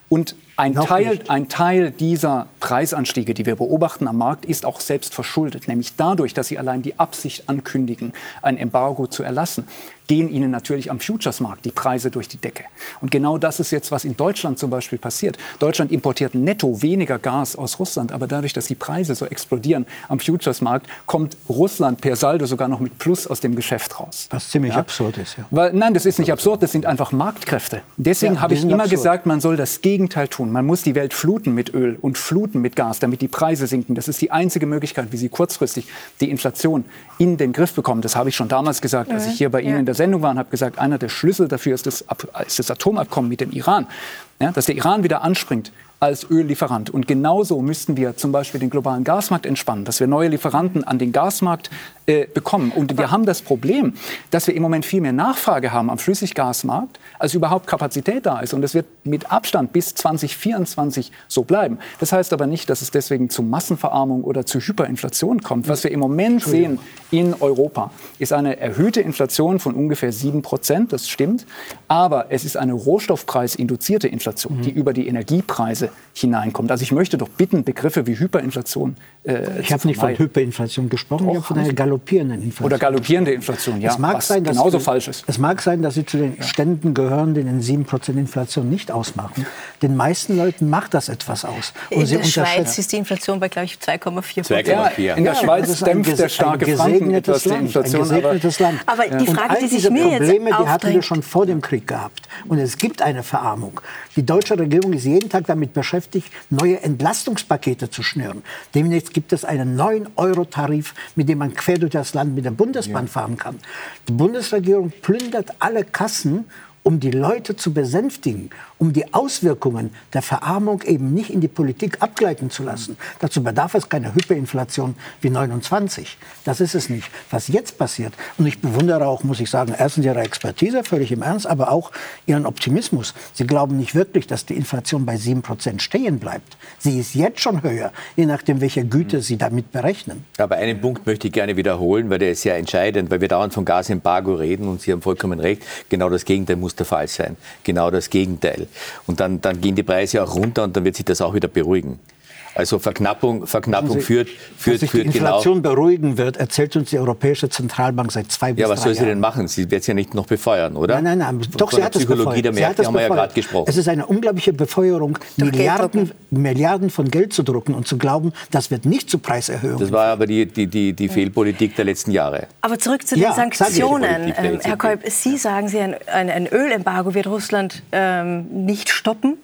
Und ein Teil, ein Teil, dieser Preisanstiege, die wir beobachten am Markt, ist auch selbst verschuldet. Nämlich dadurch, dass sie allein die Absicht ankündigen, ein Embargo zu erlassen, gehen ihnen natürlich am Futuresmarkt die Preise durch die Decke. Und genau das ist jetzt, was in Deutschland zum Beispiel passiert. Deutschland importiert netto weniger Gas aus Russland, aber dadurch, dass die Preise so explodieren am Futuresmarkt, kommt Russland per Saldo sogar noch mit Plus aus dem Geschäft raus. Was ziemlich ja? absurd ist. Ja. Weil, nein, das ist nicht absurd, das sind einfach Marktkräfte. Deswegen ja, habe ich immer absurd. gesagt, man soll das Gegenteil tun. Man muss die Welt fluten mit Öl und fluten mit Gas, damit die Preise sinken. Das ist die einzige Möglichkeit, wie Sie kurzfristig die Inflation in den Griff bekommen. Das habe ich schon damals gesagt, als ich hier bei Ihnen in der Sendung war und habe gesagt, einer der Schlüssel dafür ist das, ist das Atomabkommen mit dem Iran. Ja, dass der Iran wieder anspringt, als Öllieferant. Und genauso müssten wir zum Beispiel den globalen Gasmarkt entspannen, dass wir neue Lieferanten an den Gasmarkt äh, bekommen. Und wir haben das Problem, dass wir im Moment viel mehr Nachfrage haben am Flüssiggasmarkt, als überhaupt Kapazität da ist. Und das wird mit Abstand bis 2024 so bleiben. Das heißt aber nicht, dass es deswegen zu Massenverarmung oder zu Hyperinflation kommt. Was wir im Moment sehen in Europa, ist eine erhöhte Inflation von ungefähr 7 Prozent. Das stimmt. Aber es ist eine rohstoffpreisinduzierte Inflation, mhm. die über die Energiepreise hineinkommt. Also ich möchte doch bitten, Begriffe wie Hyperinflation. Äh, ich habe nicht von Hyperinflation gesprochen, ich habe von einer galoppierenden Inflation. Oder galoppierende Inflation, ja. Es mag sein, dass genauso falsch ist. Es mag sein, dass Sie zu den Ständen gehören, die den 7% Inflation nicht ausmachen. Den meisten Leuten macht das etwas aus. Und in der Schweiz ist die Inflation bei, glaube ich, 2,4 2,4. Ja, in der Schweiz dämpft der starke Franken etwas die Inflation. Ein gesegnetes Land. Aber die Frage, die sich mir Probleme, jetzt die hatten wir schon vor dem Krieg gehabt. Und es gibt eine Verarmung. Die deutsche Regierung ist jeden Tag damit beschäftigt, neue Entlastungspakete zu schnüren. Demnächst gibt es einen 9-Euro-Tarif, mit dem man quer durch das Land mit der Bundesbahn ja. fahren kann. Die Bundesregierung plündert alle Kassen um die Leute zu besänftigen, um die Auswirkungen der Verarmung eben nicht in die Politik abgleiten zu lassen. Dazu bedarf es keine Hyperinflation wie 29. Das ist es nicht. Was jetzt passiert, und ich bewundere auch, muss ich sagen, erstens Ihre Expertise, völlig im Ernst, aber auch Ihren Optimismus. Sie glauben nicht wirklich, dass die Inflation bei 7 Prozent stehen bleibt. Sie ist jetzt schon höher, je nachdem, welche Güte Sie damit berechnen. Aber einen Punkt möchte ich gerne wiederholen, weil der ist sehr entscheidend, weil wir dauernd von Gasembargo reden und Sie haben vollkommen recht. Genau das Gegenteil muss der Fall sein. Genau das Gegenteil. Und dann, dann gehen die Preise auch runter und dann wird sich das auch wieder beruhigen. Also Verknappung, Verknappung Sie, führt, führt, sich führt die genau Inflation genau. beruhigen wird, erzählt uns die Europäische Zentralbank seit zwei bis Ja, was soll sie denn machen? Sie wird es ja nicht noch befeuern, oder? Nein, nein, nein. Doch, sie hat es befeuert. Der Märkte haben wir ja gerade gesprochen. Es ist eine unglaubliche Befeuerung, Milliarden, Milliarden von Geld zu drucken und zu glauben, das wird nicht zu Preiserhöhungen. Das war aber die, die, die, die Fehlpolitik der letzten Jahre. Aber zurück zu den ja, Sanktionen. Ähm, Herr Kolb, Sie sagen, Sie, ein, ein Ölembargo wird Russland ähm, nicht stoppen.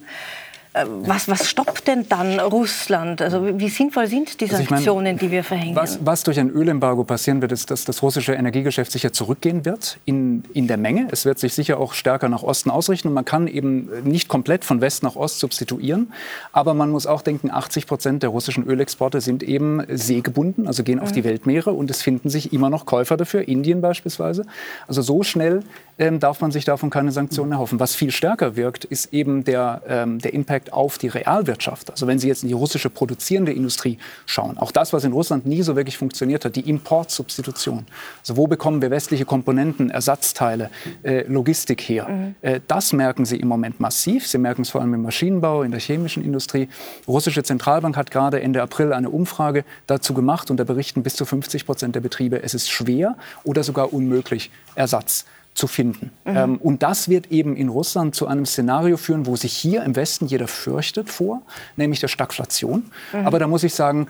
Äh, was, was stoppt denn dann Russland? Also wie sinnvoll sind die Sanktionen, also ich mein, die wir verhängen? Was, was, durch ein Ölembargo passieren wird, ist, dass das russische Energiegeschäft sicher zurückgehen wird in, in der Menge. Es wird sich sicher auch stärker nach Osten ausrichten und man kann eben nicht komplett von West nach Ost substituieren. Aber man muss auch denken, 80 Prozent der russischen Ölexporte sind eben seegebunden, also gehen auf die mhm. Weltmeere und es finden sich immer noch Käufer dafür, Indien beispielsweise. Also so schnell ähm, darf man sich davon keine Sanktionen erhoffen. Was viel stärker wirkt, ist eben der, ähm, der Impact auf die Realwirtschaft. Also wenn Sie jetzt in die russische produzierende Industrie schauen, auch das, was in Russland nie so wirklich funktioniert hat, die Importsubstitution. Also wo bekommen wir westliche Komponenten, Ersatzteile, äh, Logistik her? Mhm. Äh, das merken Sie im Moment massiv. Sie merken es vor allem im Maschinenbau, in der chemischen Industrie. Die russische Zentralbank hat gerade Ende April eine Umfrage dazu gemacht und da berichten bis zu 50 Prozent der Betriebe, es ist schwer oder sogar unmöglich, Ersatz zu finden. Mhm. Ähm, und das wird eben in Russland zu einem Szenario führen, wo sich hier im Westen jeder fürchtet vor, nämlich der Stagflation. Mhm. Aber da muss ich sagen,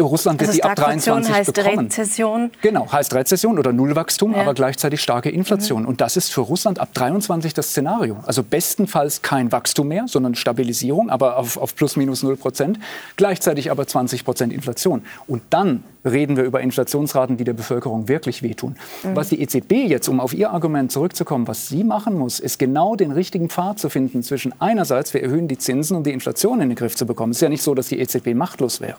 Russland wird also die ab 23 heißt bekommen. Rezession. Genau, heißt Rezession oder Nullwachstum, ja. aber gleichzeitig starke Inflation. Mhm. Und das ist für Russland ab 23 das Szenario. Also bestenfalls kein Wachstum mehr, sondern Stabilisierung, aber auf, auf plus minus 0 Prozent. Gleichzeitig aber 20 Prozent Inflation. Und dann reden wir über Inflationsraten, die der Bevölkerung wirklich wehtun. Mhm. Was die EZB jetzt, um auf Ihr Argument zurückzukommen, was sie machen muss, ist genau den richtigen Pfad zu finden zwischen einerseits, wir erhöhen die Zinsen, um die Inflation in den Griff zu bekommen. Es ist ja nicht so, dass die EZB machtlos wäre.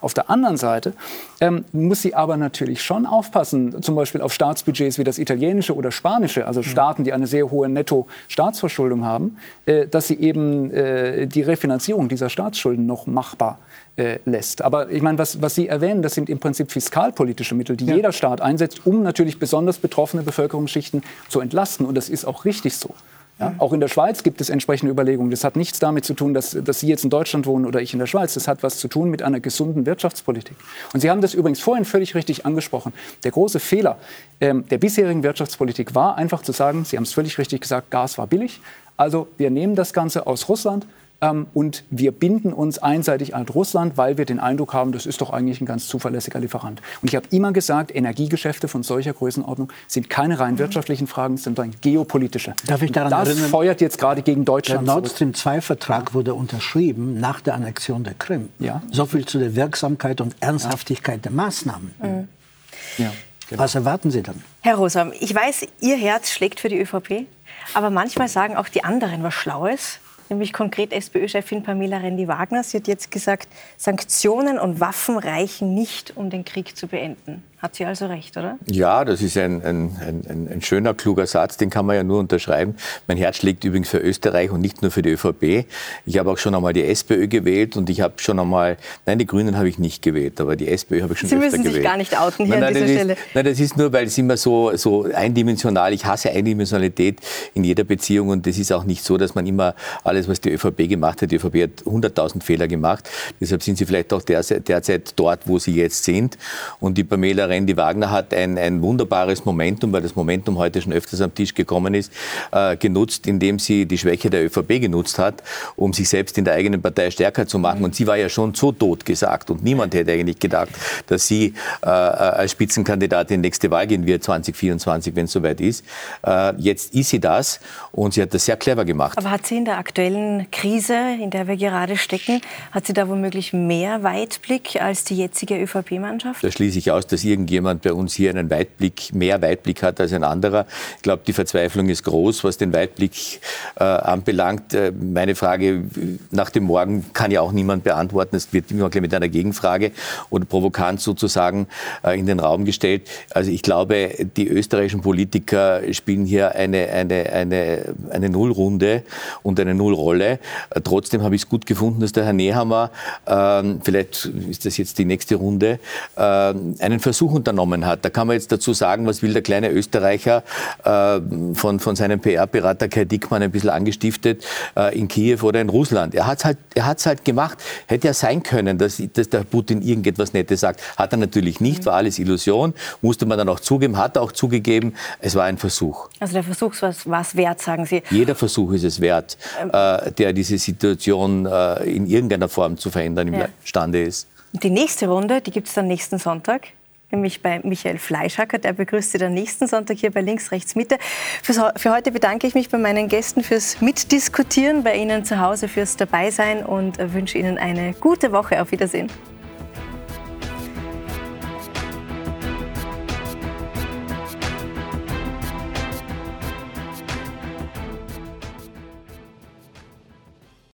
Auf der anderen Seite ähm, muss sie aber natürlich schon aufpassen, zum Beispiel auf Staatsbudgets wie das italienische oder spanische, also Staaten, die eine sehr hohe Netto-Staatsverschuldung haben, äh, dass sie eben äh, die Refinanzierung dieser Staatsschulden noch machbar äh, lässt. Aber ich meine, was, was Sie erwähnen, das sind im Prinzip fiskalpolitische Mittel, die ja. jeder Staat einsetzt, um natürlich besonders betroffene Bevölkerungsschichten zu entlasten. Und das ist auch richtig so. Ja, auch in der Schweiz gibt es entsprechende Überlegungen. Das hat nichts damit zu tun, dass, dass Sie jetzt in Deutschland wohnen oder ich in der Schweiz. Das hat was zu tun mit einer gesunden Wirtschaftspolitik. Und Sie haben das übrigens vorhin völlig richtig angesprochen. Der große Fehler ähm, der bisherigen Wirtschaftspolitik war einfach zu sagen, Sie haben es völlig richtig gesagt, Gas war billig. Also wir nehmen das Ganze aus Russland, und wir binden uns einseitig an Russland, weil wir den Eindruck haben, das ist doch eigentlich ein ganz zuverlässiger Lieferant. Und ich habe immer gesagt, Energiegeschäfte von solcher Größenordnung sind keine rein wirtschaftlichen Fragen, sondern geopolitische. Darf ich daran das erinnern, feuert jetzt gerade gegen Deutschland. Der Nord Stream 2-Vertrag wurde unterschrieben nach der Annexion der Krim. Ja. So viel zu der Wirksamkeit und Ernsthaftigkeit ja. der Maßnahmen. Mhm. Ja. Genau. Was erwarten Sie dann? Herr Rosam, ich weiß, Ihr Herz schlägt für die ÖVP, aber manchmal sagen auch die anderen was Schlaues nämlich konkret SPÖ-Chefin Pamela Rendi-Wagner. Sie hat jetzt gesagt, Sanktionen und Waffen reichen nicht, um den Krieg zu beenden. Hat sie also recht, oder? Ja, das ist ein, ein, ein, ein, schöner, kluger Satz, den kann man ja nur unterschreiben. Mein Herz schlägt übrigens für Österreich und nicht nur für die ÖVP. Ich habe auch schon einmal die SPÖ gewählt und ich habe schon einmal, nein, die Grünen habe ich nicht gewählt, aber die SPÖ habe ich schon Sie öfter gewählt. Sie müssen sich gar nicht outen hier nein, nein, an dieser Stelle. Ist, nein, das ist nur, weil es immer so, so eindimensional, ich hasse Eindimensionalität in jeder Beziehung und das ist auch nicht so, dass man immer alles, was die ÖVP gemacht hat, die ÖVP hat 100.000 Fehler gemacht, deshalb sind sie vielleicht auch derzeit dort, wo sie jetzt sind und die Pamela Rendi-Wagner hat ein, ein wunderbares Momentum, weil das Momentum heute schon öfters am Tisch gekommen ist, äh, genutzt, indem sie die Schwäche der ÖVP genutzt hat, um sich selbst in der eigenen Partei stärker zu machen. Und sie war ja schon so tot gesagt und niemand hätte eigentlich gedacht, dass sie äh, als Spitzenkandidatin nächste Wahl gehen wird, 2024, wenn es soweit ist. Äh, jetzt ist sie das und sie hat das sehr clever gemacht. Aber hat sie in der aktuellen Krise, in der wir gerade stecken, hat sie da womöglich mehr Weitblick als die jetzige ÖVP-Mannschaft? Da schließe ich aus, dass irgendjemand bei uns hier einen Weitblick, mehr Weitblick hat als ein anderer. Ich glaube, die Verzweiflung ist groß, was den Weitblick äh, anbelangt. Äh, meine Frage nach dem Morgen kann ja auch niemand beantworten. Es wird immer mit einer Gegenfrage oder provokant sozusagen äh, in den Raum gestellt. Also ich glaube, die österreichischen Politiker spielen hier eine, eine, eine, eine Nullrunde und eine Nullrolle. Äh, trotzdem habe ich es gut gefunden, dass der Herr Nehammer, äh, vielleicht ist das jetzt die nächste Runde, äh, einen Versuch unternommen hat. Da kann man jetzt dazu sagen, was will der kleine Österreicher äh, von, von seinem PR-Berater Kai Dickmann ein bisschen angestiftet äh, in Kiew oder in Russland. Er hat es halt, halt gemacht. Hätte ja sein können, dass, dass der Putin irgendetwas Nettes sagt. Hat er natürlich nicht, war alles Illusion. Musste man dann auch zugeben, hat er auch zugegeben. Es war ein Versuch. Also der Versuch war es wert, sagen Sie. Jeder Versuch ist es wert, ähm. äh, der diese Situation äh, in irgendeiner Form zu verändern ja. imstande ist. Die nächste Runde, die gibt es dann nächsten Sonntag nämlich bei Michael Fleischhacker. Der begrüßt Sie dann nächsten Sonntag hier bei Links, Rechts, Mitte. Für heute bedanke ich mich bei meinen Gästen fürs Mitdiskutieren, bei Ihnen zu Hause fürs Dabeisein und wünsche Ihnen eine gute Woche. Auf Wiedersehen.